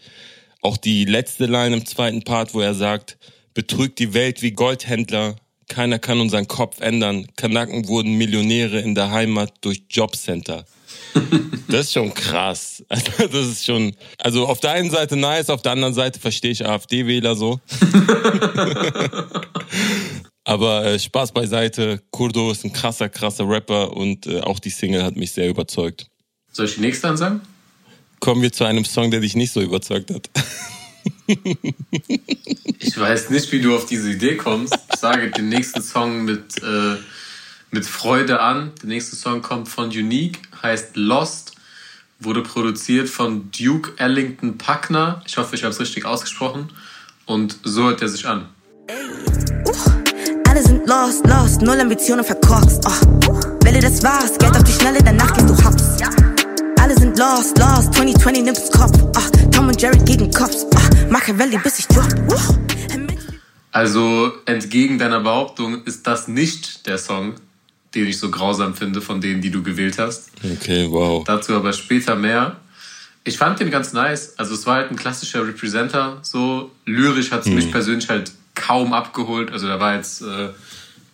S1: Auch die letzte Line im zweiten Part, wo er sagt, betrügt die Welt wie Goldhändler. Keiner kann unseren Kopf ändern. Kanaken wurden Millionäre in der Heimat durch Jobcenter. Das ist schon krass. Also, das ist schon, also auf der einen Seite nice, auf der anderen Seite verstehe ich AfD-Wähler so. Aber äh, Spaß beiseite. Kurdo ist ein krasser, krasser Rapper und äh, auch die Single hat mich sehr überzeugt.
S2: Soll ich die nächste ansagen?
S1: Kommen wir zu einem Song, der dich nicht so überzeugt hat.
S2: ich weiß nicht, wie du auf diese Idee kommst. Ich sage den nächsten Song mit, äh, mit Freude an. Der nächste Song kommt von Unique, heißt Lost, wurde produziert von Duke Ellington Packner. Ich hoffe, ich habe es richtig ausgesprochen. Und so hört er sich an. alle sind lost, lost, null Ambitionen verkorkst. Oh. Welle das war's, Geld auf die Schnelle, danach gehst du hops. Alle sind lost, lost, 2020 nimmt's Kopf. Oh. Tom und Jerry gegen Cops. Oh. Machiavelli, bis ich drop. Also entgegen deiner Behauptung ist das nicht der Song, den ich so grausam finde von denen, die du gewählt hast.
S1: Okay, wow.
S2: Dazu aber später mehr. Ich fand den ganz nice. Also es war halt ein klassischer Representer. So lyrisch hat es hm. mich persönlich halt kaum abgeholt. Also da war jetzt äh,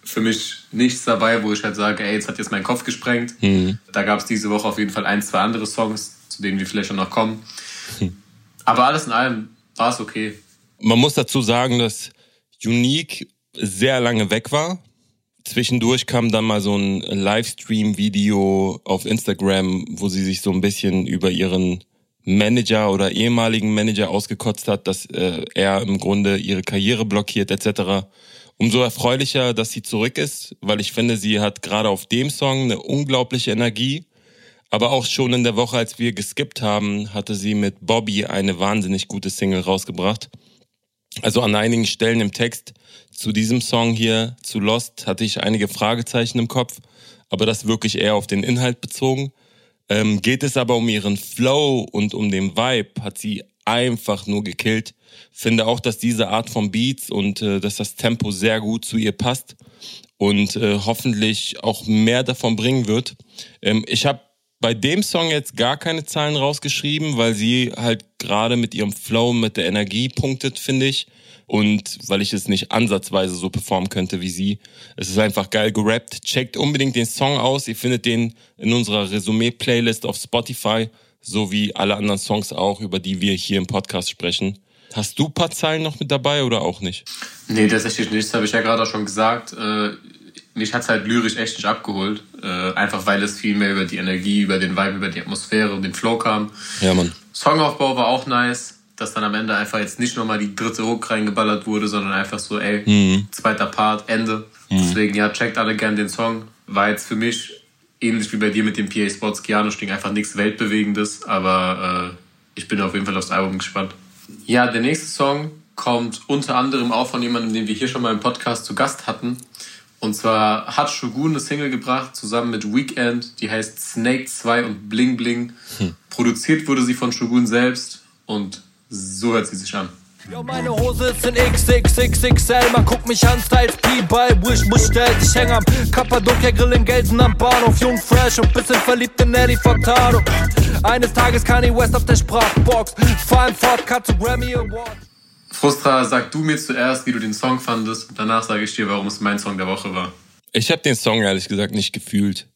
S2: für mich nichts dabei, wo ich halt sage, ey, jetzt hat jetzt mein Kopf gesprengt. Hm. Da gab es diese Woche auf jeden Fall ein, zwei andere Songs, zu denen wir vielleicht noch kommen. Hm. Aber alles in allem war es okay.
S1: Man muss dazu sagen, dass Unique sehr lange weg war. Zwischendurch kam dann mal so ein Livestream-Video auf Instagram, wo sie sich so ein bisschen über ihren Manager oder ehemaligen Manager ausgekotzt hat, dass äh, er im Grunde ihre Karriere blockiert etc. Umso erfreulicher, dass sie zurück ist, weil ich finde, sie hat gerade auf dem Song eine unglaubliche Energie. Aber auch schon in der Woche, als wir geskippt haben, hatte sie mit Bobby eine wahnsinnig gute Single rausgebracht. Also an einigen Stellen im Text zu diesem Song hier, zu Lost, hatte ich einige Fragezeichen im Kopf, aber das wirklich eher auf den Inhalt bezogen. Ähm, geht es aber um ihren Flow und um den Vibe, hat sie einfach nur gekillt. Finde auch, dass diese Art von Beats und äh, dass das Tempo sehr gut zu ihr passt und äh, hoffentlich auch mehr davon bringen wird. Ähm, ich habe bei dem Song jetzt gar keine Zahlen rausgeschrieben, weil sie halt gerade mit ihrem Flow, mit der Energie punktet, finde ich. Und weil ich es nicht ansatzweise so performen könnte wie sie. Es ist einfach geil gerappt. Checkt unbedingt den Song aus. Ihr findet den in unserer Resümee-Playlist auf Spotify, so wie alle anderen Songs auch, über die wir hier im Podcast sprechen. Hast du paar Zeilen noch mit dabei oder auch nicht?
S2: Nee, tatsächlich nicht. Das habe ich ja gerade auch schon gesagt. Mich hat es halt lyrisch echt nicht abgeholt. Äh, einfach weil es viel mehr über die Energie, über den Vibe, über die Atmosphäre und den Flow kam.
S1: Ja, Mann.
S2: Songaufbau war auch nice. dass dann am Ende einfach jetzt nicht nochmal die dritte Hook reingeballert wurde, sondern einfach so, ey, mhm. zweiter Part, Ende. Mhm. Deswegen, ja, checkt alle gern den Song. War jetzt für mich ähnlich wie bei dir mit dem PA Sports Keanu Sting einfach nichts Weltbewegendes, aber äh, ich bin auf jeden Fall aufs Album gespannt. Ja, der nächste Song kommt unter anderem auch von jemandem, den wir hier schon mal im Podcast zu Gast hatten. Und zwar hat Shogun eine Single gebracht, zusammen mit Weekend, die heißt Snake 2 und Bling Bling. Hm. Produziert wurde sie von Shogun selbst und so hört sie sich an.
S5: Yo, meine Hose ist in XXXXL, man guckt mich an, Styles P bei Wish, muss stellt, ich häng am Kappadokia Grill in Gelsen am Bahnhof, jung, fresh und bisschen verliebt in Eddie Furtado. Eines Tages Kanye West auf der Sprachbox, fahr im Ford, Cut zu Grammy Award.
S2: Frustra, sag du mir zuerst, wie du den Song fandest, und danach sage ich dir, warum es mein Song der Woche war.
S1: Ich habe den Song ehrlich gesagt nicht gefühlt.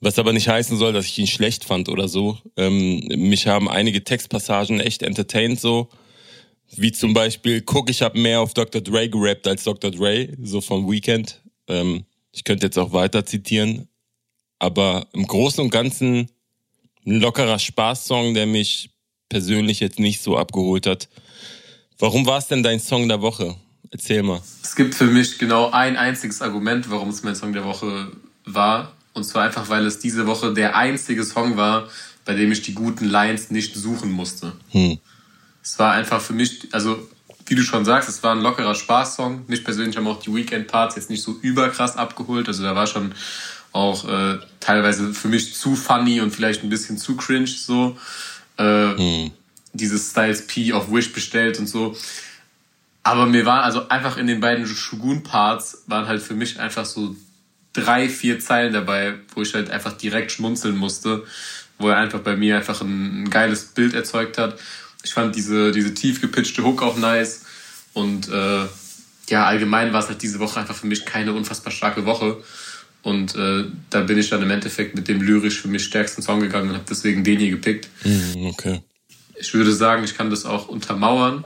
S1: Was aber nicht heißen soll, dass ich ihn schlecht fand oder so. Ähm, mich haben einige Textpassagen echt entertained so. Wie zum Beispiel, guck, ich habe mehr auf Dr. Dre gerappt als Dr. Dre, so vom Weekend. Ähm, ich könnte jetzt auch weiter zitieren. Aber im Großen und Ganzen ein lockerer Spaßsong, der mich persönlich jetzt nicht so abgeholt hat. Warum war es denn dein Song der Woche? Erzähl mal.
S2: Es gibt für mich genau ein einziges Argument, warum es mein Song der Woche war. Und zwar einfach, weil es diese Woche der einzige Song war, bei dem ich die guten Lines nicht suchen musste. Hm. Es war einfach für mich, also wie du schon sagst, es war ein lockerer Spaßsong. Mich persönlich haben auch die Weekend-Parts jetzt nicht so überkrass abgeholt. Also da war schon auch äh, teilweise für mich zu funny und vielleicht ein bisschen zu cringe so. Äh, hm. Dieses Styles P auf Wish bestellt und so. Aber mir war also einfach in den beiden Shogun-Parts waren halt für mich einfach so drei, vier Zeilen dabei, wo ich halt einfach direkt schmunzeln musste, wo er einfach bei mir einfach ein, ein geiles Bild erzeugt hat ich fand diese, diese tief gepitchte Hook auch nice. Und äh, ja, allgemein war es halt diese Woche einfach für mich keine unfassbar starke Woche. Und äh, da bin ich dann im Endeffekt mit dem lyrisch für mich stärksten Song gegangen und habe deswegen den hier gepickt.
S1: Mm, okay.
S2: Ich würde sagen, ich kann das auch untermauern.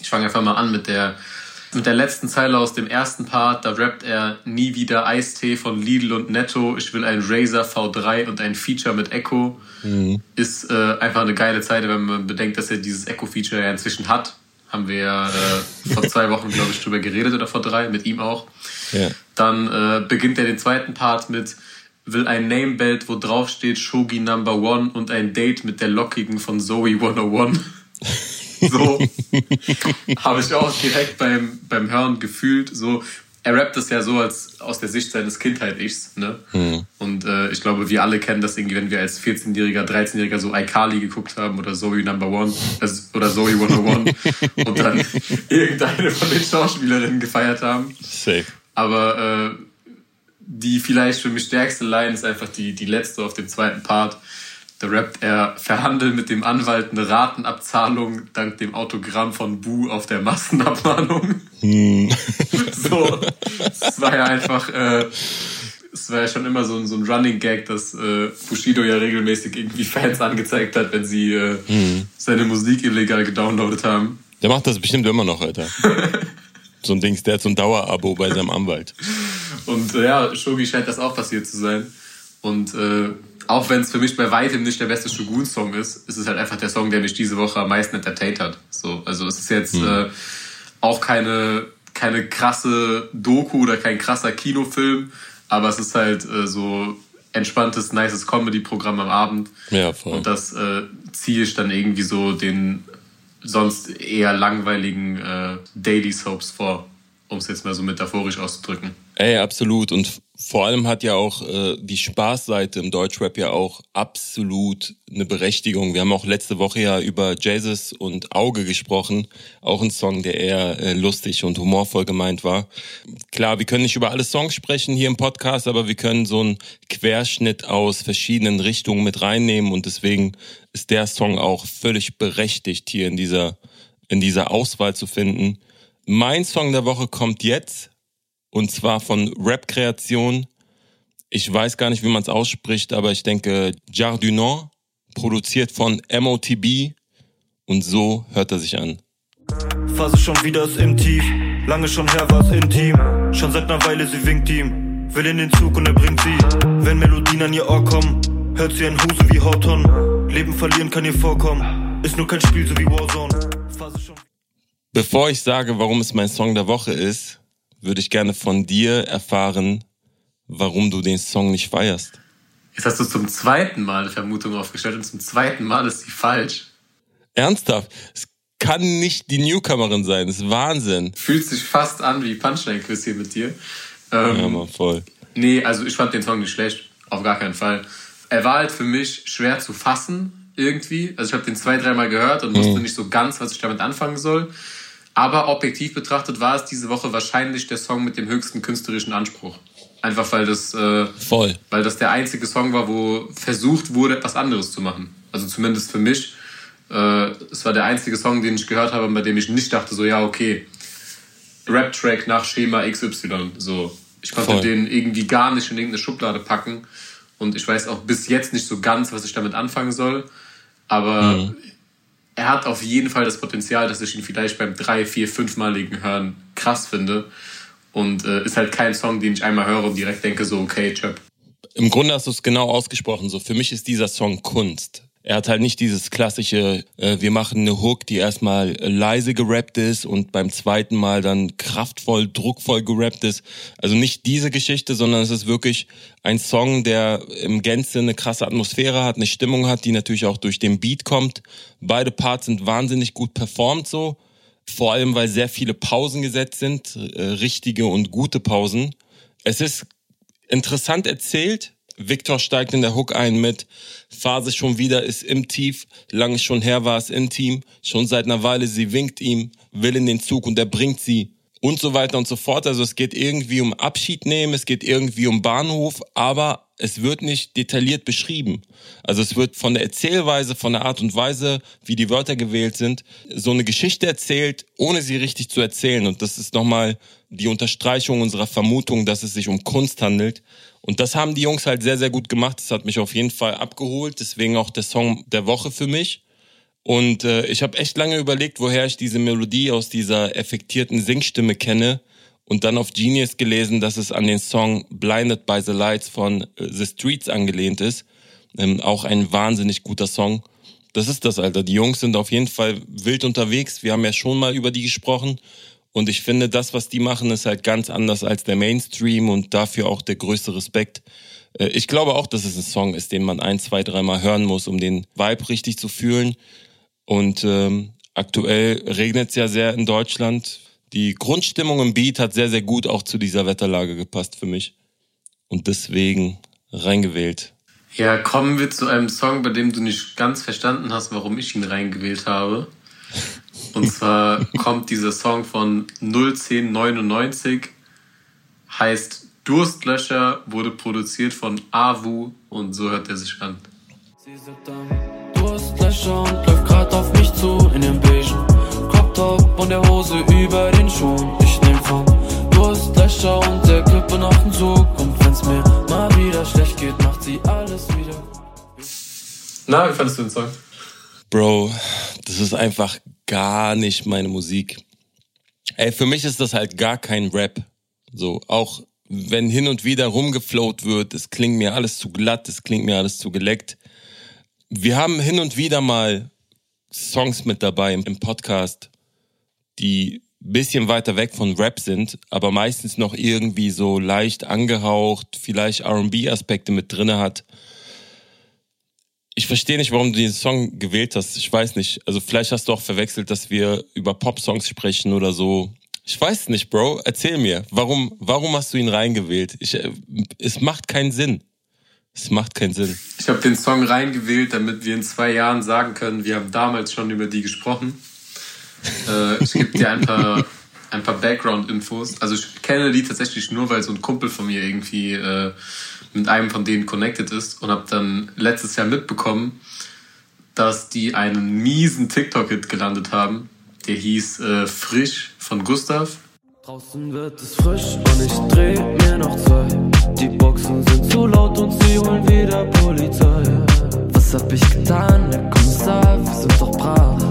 S2: Ich fange einfach mal an mit der mit der letzten Zeile aus dem ersten Part, da rappt er nie wieder Eistee von Lidl und Netto. Ich will ein Razer V3 und ein Feature mit Echo. Mhm. Ist äh, einfach eine geile Zeile, wenn man bedenkt, dass er dieses Echo-Feature ja inzwischen hat. Haben wir ja äh, vor zwei Wochen, glaube ich, drüber geredet oder vor drei, mit ihm auch. Ja. Dann äh, beginnt er den zweiten Part mit will ein Namebelt, wo drauf steht Shogi Number One und ein Date mit der Lockigen von Zoe 101. So habe ich auch direkt beim, beim Hören gefühlt. So, er rappt das ja so als aus der Sicht seines Kindheit-Ichs. Ne? Mhm. Und äh, ich glaube, wir alle kennen das irgendwie, wenn wir als 14-Jähriger, 13-Jähriger so iCarly geguckt haben oder Zoe Number One also, oder Zoe 101 und dann irgendeine von den Schauspielerinnen gefeiert haben. Safe. Aber äh, die vielleicht für mich stärkste Line ist einfach die, die letzte auf dem zweiten Part da rappt er, verhandeln mit dem Anwalt eine Ratenabzahlung dank dem Autogramm von Bu auf der Massenabmahnung. Hm. so, es war ja einfach, äh, es war ja schon immer so, so ein Running Gag, dass äh, Bushido ja regelmäßig irgendwie Fans angezeigt hat, wenn sie äh, hm. seine Musik illegal gedownloadet haben.
S1: Der macht das bestimmt immer noch, Alter. so ein Dings, der hat so ein Dauerabo bei seinem Anwalt.
S2: Und äh, ja, Shogi scheint das auch passiert zu sein. Und äh, auch wenn es für mich bei weitem nicht der beste Shogun-Song ist, ist es halt einfach der Song, der mich diese Woche am meisten entertained hat. So, also es ist jetzt mhm. äh, auch keine, keine krasse Doku oder kein krasser Kinofilm, aber es ist halt äh, so entspanntes, nices Comedy-Programm am Abend. Ja, voll. Und das äh, ziehe ich dann irgendwie so den sonst eher langweiligen äh, Daily Soaps vor, um es jetzt mal so metaphorisch auszudrücken.
S1: Ey, absolut. Und vor allem hat ja auch äh, die Spaßseite im Deutschrap ja auch absolut eine Berechtigung. Wir haben auch letzte Woche ja über Jesus und Auge gesprochen. Auch ein Song, der eher äh, lustig und humorvoll gemeint war. Klar, wir können nicht über alle Songs sprechen hier im Podcast, aber wir können so einen Querschnitt aus verschiedenen Richtungen mit reinnehmen und deswegen ist der Song auch völlig berechtigt hier in dieser, in dieser Auswahl zu finden. Mein Song der Woche kommt jetzt und zwar von Rap-Kreation. Ich weiß gar nicht, wie man es ausspricht, aber ich denke Jardinant, produziert von MOTB. Und so hört er sich an.
S6: Phase schon wieder ist im Tief. Lange schon her war es intim. Schon seit einer Weile sie winkt ihm. Will in den Zug und er bringt sie. Wenn Melodien an ihr Ohr kommen, hört sie ein Husen wie Horton. Leben verlieren kann ihr vorkommen. Ist nur kein Spiel, so wie Warzone.
S1: Bevor ich sage, warum es mein Song der Woche ist, würde ich gerne von dir erfahren, warum du den Song nicht feierst.
S2: Jetzt hast du zum zweiten Mal eine Vermutung aufgestellt und zum zweiten Mal ist sie falsch.
S1: Ernsthaft? Es kann nicht die Newcomerin sein. Das ist Wahnsinn.
S2: Fühlt sich fast an wie Punchline-Quiz hier mit dir. Ähm,
S1: Ja, Mann, voll.
S2: Nee, also ich fand den Song nicht schlecht. Auf gar keinen Fall. Er war halt für mich schwer zu fassen, irgendwie. Also ich habe den zwei, dreimal gehört und wusste nicht so ganz, was ich damit anfangen soll. Aber objektiv betrachtet war es diese Woche wahrscheinlich der Song mit dem höchsten künstlerischen Anspruch. Einfach weil das, äh,
S1: Voll.
S2: weil das der einzige Song war, wo versucht wurde, etwas anderes zu machen. Also zumindest für mich. Äh, es war der einzige Song, den ich gehört habe, bei dem ich nicht dachte, so ja, okay, Rap-Track nach Schema XY. So, ich konnte
S1: Voll.
S2: den irgendwie gar nicht in irgendeine Schublade packen. Und ich weiß auch bis jetzt nicht so ganz, was ich damit anfangen soll. Aber er hat auf jeden Fall das Potenzial, dass ich ihn vielleicht beim drei, vier, fünfmaligen Hören krass finde. Und äh, ist halt kein Song, den ich einmal höre und direkt denke, so, okay, Chöp.
S1: Im Grunde hast du es genau ausgesprochen. So, für mich ist dieser Song Kunst. Er hat halt nicht dieses klassische, äh, wir machen eine Hook, die erstmal leise gerappt ist und beim zweiten Mal dann kraftvoll, druckvoll gerappt ist. Also nicht diese Geschichte, sondern es ist wirklich ein Song, der im Gänze eine krasse Atmosphäre hat, eine Stimmung hat, die natürlich auch durch den Beat kommt. Beide Parts sind wahnsinnig gut performt so. Vor allem, weil sehr viele Pausen gesetzt sind, äh, richtige und gute Pausen. Es ist interessant erzählt. Victor steigt in der Hook ein mit Phase schon wieder ist im Tief, lange schon her war es intim, schon seit einer Weile sie winkt ihm, will in den Zug und er bringt sie und so weiter und so fort. Also es geht irgendwie um Abschied nehmen, es geht irgendwie um Bahnhof, aber es wird nicht detailliert beschrieben. Also es wird von der Erzählweise, von der Art und Weise, wie die Wörter gewählt sind, so eine Geschichte erzählt, ohne sie richtig zu erzählen. Und das ist nochmal die Unterstreichung unserer Vermutung, dass es sich um Kunst handelt. Und das haben die Jungs halt sehr, sehr gut gemacht. Das hat mich auf jeden Fall abgeholt. Deswegen auch der Song der Woche für mich. Und äh, ich habe echt lange überlegt, woher ich diese Melodie aus dieser effektierten Singstimme kenne. Und dann auf Genius gelesen, dass es an den Song Blinded by the Lights von äh, The Streets angelehnt ist. Ähm, auch ein wahnsinnig guter Song. Das ist das, Alter. Die Jungs sind auf jeden Fall wild unterwegs. Wir haben ja schon mal über die gesprochen. Und ich finde, das, was die machen, ist halt ganz anders als der Mainstream und dafür auch der größte Respekt. Äh, Ich glaube auch, dass es ein Song ist, den man ein, zwei, dreimal hören muss, um den Vibe richtig zu fühlen. Und ähm, aktuell regnet es ja sehr in Deutschland. Die Grundstimmung im Beat hat sehr, sehr gut auch zu dieser Wetterlage gepasst für mich. Und deswegen reingewählt.
S2: Ja, kommen wir zu einem Song, bei dem du nicht ganz verstanden hast, warum ich ihn reingewählt habe. Und zwar kommt dieser Song von 01099, heißt Durstlöscher, wurde produziert von Avu und so hört er sich an.
S7: Sie sagt dann, du hast Löcher und läuft grad auf mich zu in dem beigen Crop Top und der Hose über den Schuhen. Ich nehm von, du hast Löcher und der Kippe nach dem Zug. Und wenn's mir mal wieder schlecht geht, macht sie alles wieder.
S2: Na, wie fandest du den Song?
S1: Bro, das ist einfach gar nicht meine Musik. Ey, für mich ist das halt gar kein Rap. So, auch wenn hin und wieder rumgeflowt wird, es klingt mir alles zu glatt, es klingt mir alles zu geleckt. Wir haben hin und wieder mal Songs mit dabei im Podcast, die bisschen weiter weg von Rap sind, aber meistens noch irgendwie so leicht angehaucht, vielleicht R&B-Aspekte mit drinne hat ich verstehe nicht, warum du diesen Song gewählt hast. Ich weiß nicht. Also vielleicht hast du auch verwechselt, dass wir über Pop-Songs sprechen oder so. Ich weiß nicht, Bro. Erzähl mir, warum, warum hast du ihn reingewählt? Ich, äh, es macht keinen Sinn. Es macht keinen Sinn.
S2: Ich habe den Song reingewählt, damit wir in zwei Jahren sagen können, wir haben damals schon über die gesprochen. Äh, ich gebe dir ein paar, ein paar Background-Infos. Also ich kenne die tatsächlich nur, weil so ein Kumpel von mir irgendwie äh, mit einem von denen connected ist und habe dann letztes Jahr mitbekommen, dass die einen miesen TikTok-Hit gelandet haben. Der hieß äh, Frisch von Gustav.
S7: Draußen wird es frisch und ich dreh mir noch zwei. Die Boxen sind zu laut und sie holen wieder Polizei. Was hab ich getan, Herr Kommissar? Wir sind doch brav.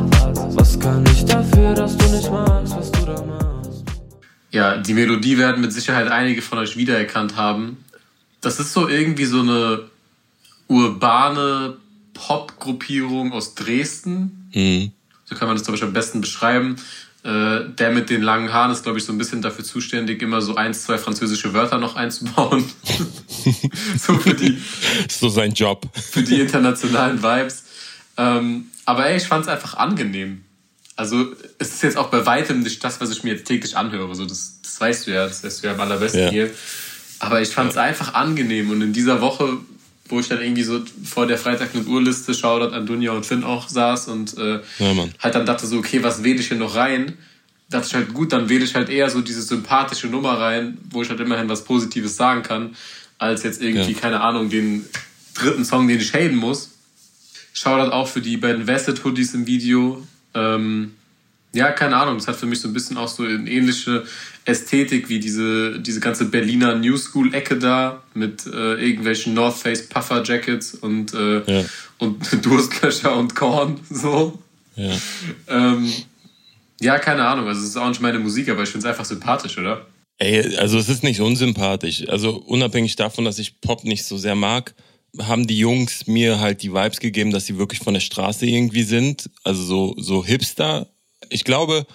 S7: Was kann ich dafür, dass du nicht magst, was du da machst?
S2: Ja, die Melodie werden mit Sicherheit einige von euch wiedererkannt haben. Das ist so irgendwie so eine urbane Popgruppierung aus Dresden, So kann man das, glaube ich, am besten beschreiben. Äh, der mit den langen Haaren ist, glaube ich, so ein bisschen dafür zuständig, immer so eins, zwei französische Wörter noch einzubauen. so für die,
S1: ist so sein Job.
S2: für die internationalen Vibes. Ähm, aber ey, ich fand es einfach angenehm. Also es ist jetzt auch bei weitem nicht das, was ich mir jetzt täglich anhöre. So, das, das weißt du ja, das weißt du ja am allerbesten
S1: Ja.
S2: hier. Aber ich fand es einfach angenehm. Und in dieser Woche, wo ich dann irgendwie so vor der Freitag mit Urliste, Shoutout an Dunja und Finn auch saß und äh,
S1: Ja,
S2: halt dann dachte so, okay, was wähle ich hier noch rein? Dachte ich halt, gut, dann wähle ich halt eher so diese sympathische Nummer rein, wo ich halt immerhin was Positives sagen kann, als jetzt irgendwie,
S1: Ja.
S2: keine Ahnung, den dritten Song, den ich haten muss. Shoutout auch für die beiden Vested Hoodies im Video. Ähm, ja, keine Ahnung, das hat für mich so ein bisschen auch so eine ähnliche Ästhetik wie diese, diese ganze Berliner New School-Ecke da mit äh, irgendwelchen North Face Puffer Jackets und, äh,
S1: Ja.
S2: und Durstlöcher und Korn, so.
S1: Ja.
S2: Ähm, ja, keine Ahnung, also es ist auch nicht meine Musik, aber ich finde es einfach sympathisch, oder?
S1: Ey, also es ist nicht unsympathisch. Also unabhängig davon, dass ich Pop nicht so sehr mag, haben die Jungs mir halt die Vibes gegeben, dass sie wirklich von der Straße irgendwie sind. Also so, so Hipster. Ich glaube,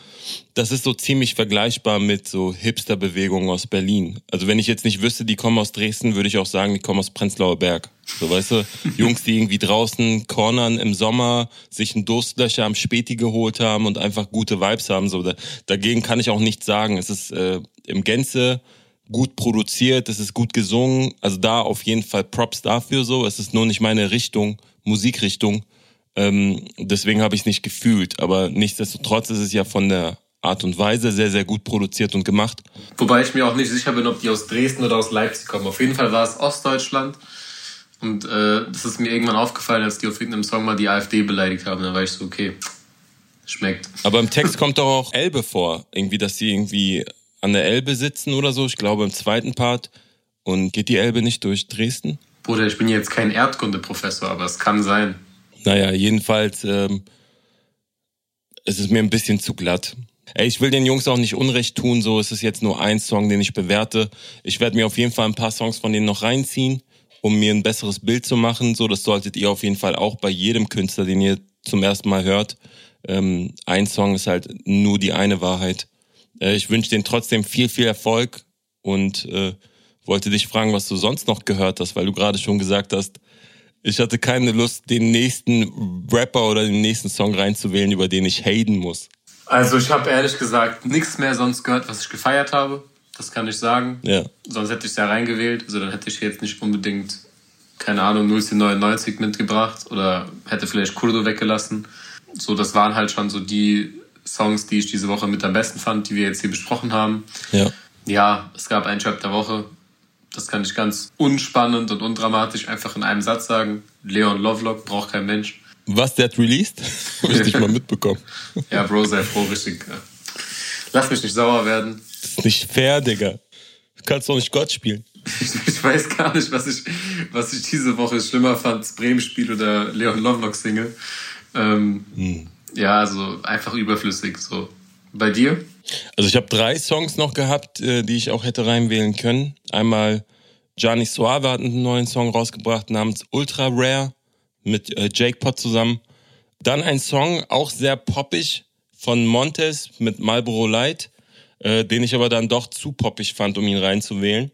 S1: das ist so ziemlich vergleichbar mit so Hipster-Bewegungen aus Berlin. Also wenn ich jetzt nicht wüsste, die kommen aus Dresden, würde ich auch sagen, die kommen aus Prenzlauer Berg. So, weißt du, Jungs, die irgendwie draußen cornern im Sommer, sich ein Durstlöcher am Späti geholt haben und einfach gute Vibes haben. So, da, dagegen kann ich auch nichts sagen. Es ist äh, im Gänze gut produziert, es ist gut gesungen. Also da auf jeden Fall Props dafür so. Es ist nur nicht meine Richtung, Musikrichtung. Ähm, deswegen habe ich es nicht gefühlt. Aber nichtsdestotrotz ist es ja von der Art und Weise sehr, sehr gut produziert und gemacht.
S2: Wobei ich mir auch nicht sicher bin, ob die aus Dresden oder aus Leipzig kommen. Auf jeden Fall war es Ostdeutschland. Und äh, das ist mir irgendwann aufgefallen, als die auf irgendeinem Song mal die AfD beleidigt haben. Da war ich so, okay, schmeckt.
S1: Aber im Text kommt doch auch Elbe vor. Irgendwie, dass sie irgendwie an der Elbe sitzen oder so. Ich glaube im zweiten Part. Und geht die Elbe nicht durch Dresden?
S2: Bruder, ich bin jetzt kein Erdkundeprofessor, aber es kann sein.
S1: Naja, jedenfalls ähm, es ist mir ein bisschen zu glatt. Ey, ich will den Jungs auch nicht Unrecht tun, so es ist jetzt nur ein Song, den ich bewerte. Ich werde mir auf jeden Fall ein paar Songs von denen noch reinziehen, um mir ein besseres Bild zu machen. So, das solltet ihr auf jeden Fall auch bei jedem Künstler, den ihr zum ersten Mal hört. Ähm, ein Song ist halt nur die eine Wahrheit. Äh, ich wünsche denen trotzdem viel, viel Erfolg und äh, wollte dich fragen, was du sonst noch gehört hast, weil du gerade schon gesagt hast, ich hatte keine Lust, den nächsten Rapper oder den nächsten Song reinzuwählen, über den ich haten muss.
S2: Also ich habe ehrlich gesagt nichts mehr sonst gehört, was ich gefeiert habe. Das kann ich sagen.
S1: Ja.
S2: Sonst hätte ich es ja reingewählt. Also dann hätte ich jetzt nicht unbedingt, keine Ahnung, 099 mitgebracht oder hätte vielleicht Kurdo weggelassen. So, das waren halt schon so die Songs, die ich diese Woche mit am besten fand, die wir jetzt hier besprochen haben.
S1: Ja.
S2: Ja, es gab einen Trap der Woche. Das kann ich ganz unspannend und undramatisch einfach in einem Satz sagen. Leon Lovelock braucht kein Mensch.
S1: Was, der hat released? Hab ich nicht mal mitbekommen.
S2: Ja, Bro, sei froh, richtig. Lass mich nicht sauer werden.
S1: Das ist nicht fair, Digga. Du kannst doch nicht Gott spielen.
S2: Ich, weiß gar nicht, was ich, was ich diese Woche schlimmer fand, das Bremen-Spiel oder Leon Lovelock-Single. Ähm, Ja, also einfach überflüssig. So. Bei dir?
S1: Also ich habe drei Songs noch gehabt, äh, die ich auch hätte reinwählen können. Einmal Gianni Suave hat einen neuen Song rausgebracht namens Ultra Rare mit äh, Jake Pot zusammen. Dann ein Song, auch sehr poppig, von Montes mit Marlboro Light, äh, den ich aber dann doch zu poppig fand, um ihn reinzuwählen.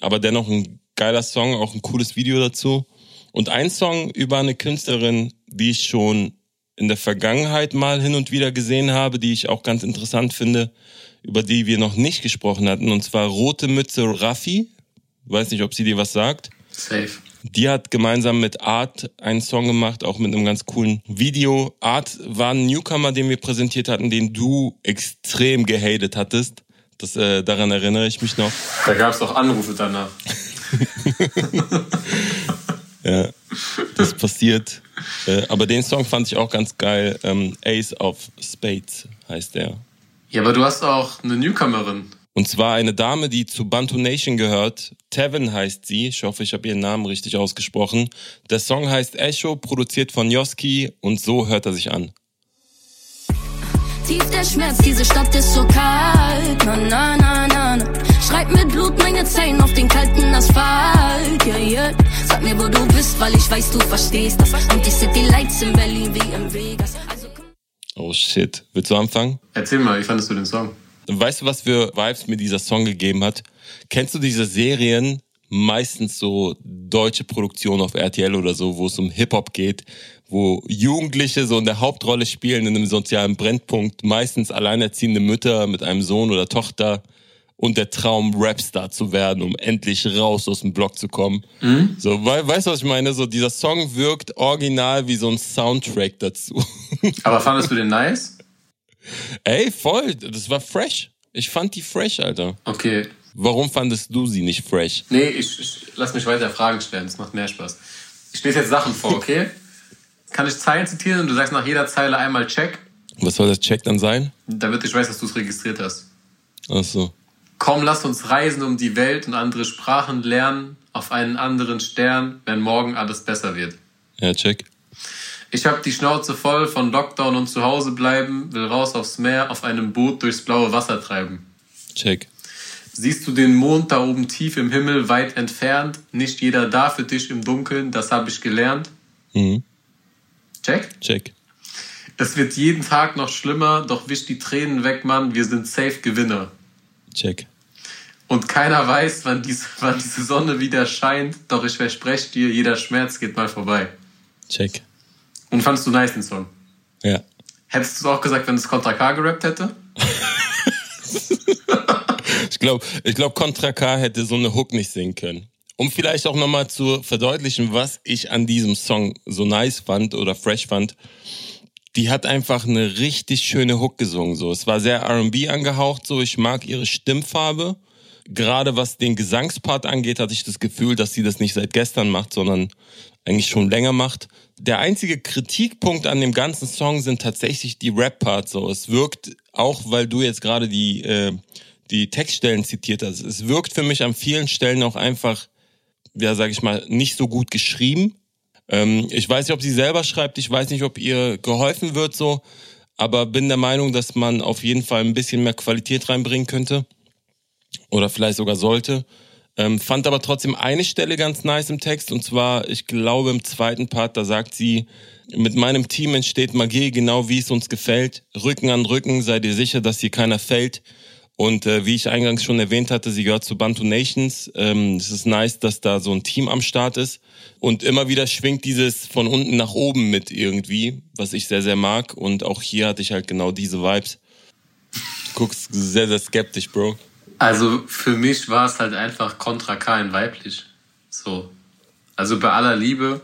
S1: Aber dennoch ein geiler Song, auch ein cooles Video dazu. Und ein Song über eine Künstlerin, die ich schon in der Vergangenheit mal hin und wieder gesehen habe, die ich auch ganz interessant finde, über die wir noch nicht gesprochen hatten, und zwar Rote Mütze Raffi. Weiß nicht, ob sie dir was sagt.
S2: Safe.
S1: Die hat gemeinsam mit Art einen Song gemacht, auch mit einem ganz coolen Video. Art war ein Newcomer, den wir präsentiert hatten, den du extrem gehatet hattest. Das, äh, daran erinnere ich mich noch.
S2: Da gab es auch Anrufe danach.
S1: Ja, das passiert. Äh, aber den Song fand ich auch ganz geil. Ähm, Ace of Spades heißt der.
S2: Ja, aber du hast auch eine Newcomerin.
S1: Und zwar eine Dame, die zu Bantu Nation gehört. Tevin heißt sie. Ich hoffe, ich habe ihren Namen richtig ausgesprochen. Der Song heißt Echo, produziert von Yoski und so hört er sich an.
S8: Tief der Schmerz, diese Stadt ist so kalt. Na, na, na, na, na. Schreib mit Blut meine Zeilen auf den kalten Asphalt. Yeah, yeah. Sag mir, wo du bist, weil ich weiß, du verstehst das. Und die City Lights in Berlin wie in Vegas. Also
S1: Oh shit. Willst du anfangen?
S2: Erzähl mal, wie fandest du den Song?
S1: Weißt du, was für Vibes mir dieser Song gegeben hat? Kennst du diese Serien, meistens so deutsche Produktionen auf RTL oder so, wo es um Hip-Hop geht, wo Jugendliche so in der Hauptrolle spielen in einem sozialen Brennpunkt, meistens alleinerziehende Mütter mit einem Sohn oder Tochter und der Traum, Rapstar zu werden, um endlich raus aus dem Block zu kommen. So, wei- weißt du, was ich meine? So, dieser Song wirkt original wie so ein Soundtrack dazu.
S2: Aber fandest du den nice?
S1: Ey, voll, das war fresh. Ich fand die fresh, Alter.
S2: Okay.
S1: Warum fandest du sie nicht fresh?
S2: Nee, ich, ich lass mich weiter Fragen stellen, das macht mehr Spaß. Ich lese jetzt Sachen vor, okay? Kann ich Zeilen zitieren und du sagst nach jeder Zeile einmal Check,
S1: Was soll das Check dann sein?
S2: damit ich weiß, dass du es registriert hast.
S1: Ach so.
S2: Komm, lass uns reisen um die Welt und andere Sprachen lernen, auf einen anderen Stern, wenn morgen alles besser wird.
S1: Ja, check.
S2: Ich hab die Schnauze voll von Lockdown und zu Hause bleiben, will raus aufs Meer, auf einem Boot durchs blaue Wasser treiben.
S1: Check.
S2: Siehst du den Mond da oben tief im Himmel, weit entfernt? Nicht jeder da für dich im Dunkeln, das hab ich gelernt.
S1: Mhm.
S2: Check?
S1: Check.
S2: Es wird jeden Tag noch schlimmer, doch wisch die Tränen weg, Mann, wir sind safe Gewinner.
S1: Check.
S2: Und keiner weiß, wann diese, wann diese Sonne wieder scheint, doch ich verspreche dir, jeder Schmerz geht mal vorbei.
S1: Check.
S2: Und fandest du nice den Song?
S1: Ja.
S2: Hättest du es auch gesagt, wenn es Contra K gerappt hätte?
S1: Ich glaube, ich glaub, Contra K hätte so eine Hook nicht singen können. Um vielleicht auch nochmal zu verdeutlichen, was ich an diesem Song so nice fand oder fresh fand. Die hat einfach eine richtig schöne Hook gesungen. So, es war sehr R&B angehaucht. So, ich mag ihre Stimmfarbe. Gerade was den Gesangspart angeht, hatte ich das Gefühl, dass sie das nicht seit gestern macht, sondern eigentlich schon länger macht. Der einzige Kritikpunkt an dem ganzen Song sind tatsächlich die Rap-Parts. So, es wirkt auch, weil du jetzt gerade die äh, die Textstellen zitiert hast. Es wirkt für mich an vielen Stellen auch einfach, ja, sag ich mal, nicht so gut geschrieben. Ähm, ich weiß nicht, ob sie selber schreibt, ich weiß nicht, ob ihr geholfen wird so, aber bin der Meinung, dass man auf jeden Fall ein bisschen mehr Qualität reinbringen könnte oder vielleicht sogar sollte. Ähm, fand aber trotzdem eine Stelle ganz nice im Text und zwar, ich glaube im zweiten Part, da sagt sie, mit meinem Team entsteht Magie, genau wie es uns gefällt. Rücken an Rücken, sei dir sicher, dass hier keiner fällt. Und äh, wie ich eingangs schon erwähnt hatte, sie gehört zu Bantu Nations. Ähm, es ist nice, dass da so ein Team am Start ist. Und immer wieder schwingt dieses von unten nach oben mit irgendwie, was ich sehr, sehr mag. Und auch hier hatte ich halt genau diese Vibes. Du guckst sehr, sehr skeptisch, Bro.
S2: Also für mich war es halt einfach Contra K in weiblich. So. Also bei aller Liebe,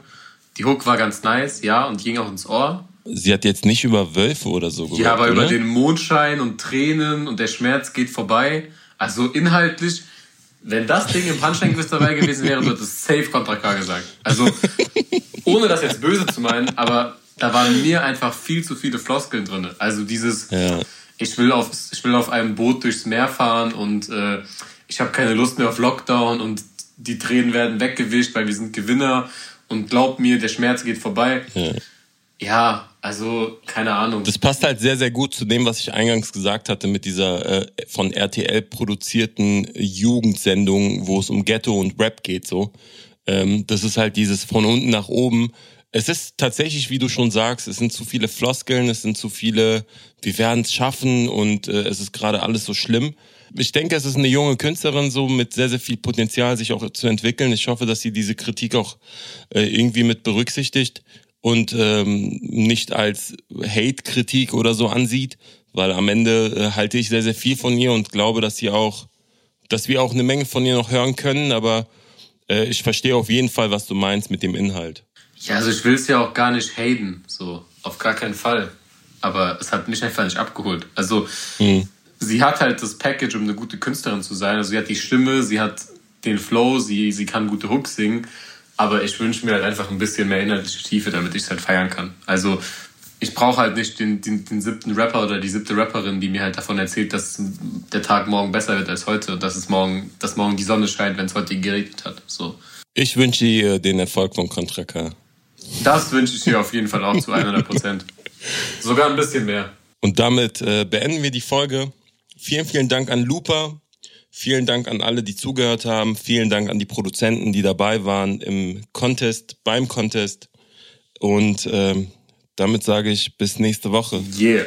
S2: die Hook war ganz nice, ja, und ging auch ins Ohr.
S1: Sie hat jetzt nicht über Wölfe oder so gerappt,
S2: Ja, aber über
S1: oder?
S2: den Mondschein und Tränen und der Schmerz geht vorbei. Also inhaltlich, wenn das Ding im Punchline-Quiz dabei gewesen wäre, wird es safe Contra K gesagt. Also, ohne das jetzt böse zu meinen, aber da waren mir einfach viel zu viele Floskeln drin. Also dieses,
S1: Ja.
S2: ich, will auf, ich will auf einem Boot durchs Meer fahren und äh, ich habe keine Lust mehr auf Lockdown und die Tränen werden weggewischt, weil wir sind Gewinner und glaub mir, der Schmerz geht vorbei.
S1: Ja.
S2: Ja, also keine Ahnung.
S1: Das passt halt sehr, sehr gut zu dem, was ich eingangs gesagt hatte mit dieser äh, von RTL produzierten Jugendsendung, wo es um Ghetto und Rap geht. So, ähm, das ist halt dieses von unten nach oben. Es ist tatsächlich, wie du schon sagst, es sind zu viele Floskeln, es sind zu viele, wir werden es schaffen und äh, es ist gerade alles so schlimm. Ich denke, es ist eine junge Künstlerin so mit sehr, sehr viel Potenzial, sich auch zu entwickeln. Ich hoffe, dass sie diese Kritik auch äh, irgendwie mit berücksichtigt und ähm, nicht als Hate-Kritik oder so ansieht, weil am Ende äh, halte ich sehr, sehr viel von ihr und glaube, dass sie auch, dass wir auch eine Menge von ihr noch hören können, aber äh, ich verstehe auf jeden Fall, was du meinst mit dem Inhalt.
S2: Ja, also ich will es ja auch gar nicht haten, so, auf gar keinen Fall. Aber es hat mich einfach nicht abgeholt. Also, sie hat halt das Package, um eine gute Künstlerin zu sein. Also, sie hat die Stimme, sie hat den Flow, sie, sie kann gute Hooks singen. Aber ich wünsche mir halt einfach ein bisschen mehr inhaltliche Tiefe, damit ich es halt feiern kann. Also, ich brauche halt nicht den, den, den siebten Rapper oder die siebte Rapperin, die mir halt davon erzählt, dass der Tag morgen besser wird als heute und dass es morgen, dass morgen die Sonne scheint, wenn es heute geregnet hat. So.
S1: Ich wünsche ihr den Erfolg von Contra K.
S2: Das wünsche ich dir auf jeden Fall auch zu 100 Prozent. Sogar ein bisschen mehr.
S1: Und damit äh, beenden wir die Folge. Vielen, vielen Dank an Looper. Vielen Dank an alle, die zugehört haben. Vielen Dank an die Produzenten, die dabei waren im Contest, beim Contest. Und ähm, damit sage ich bis nächste Woche.
S2: Yeah.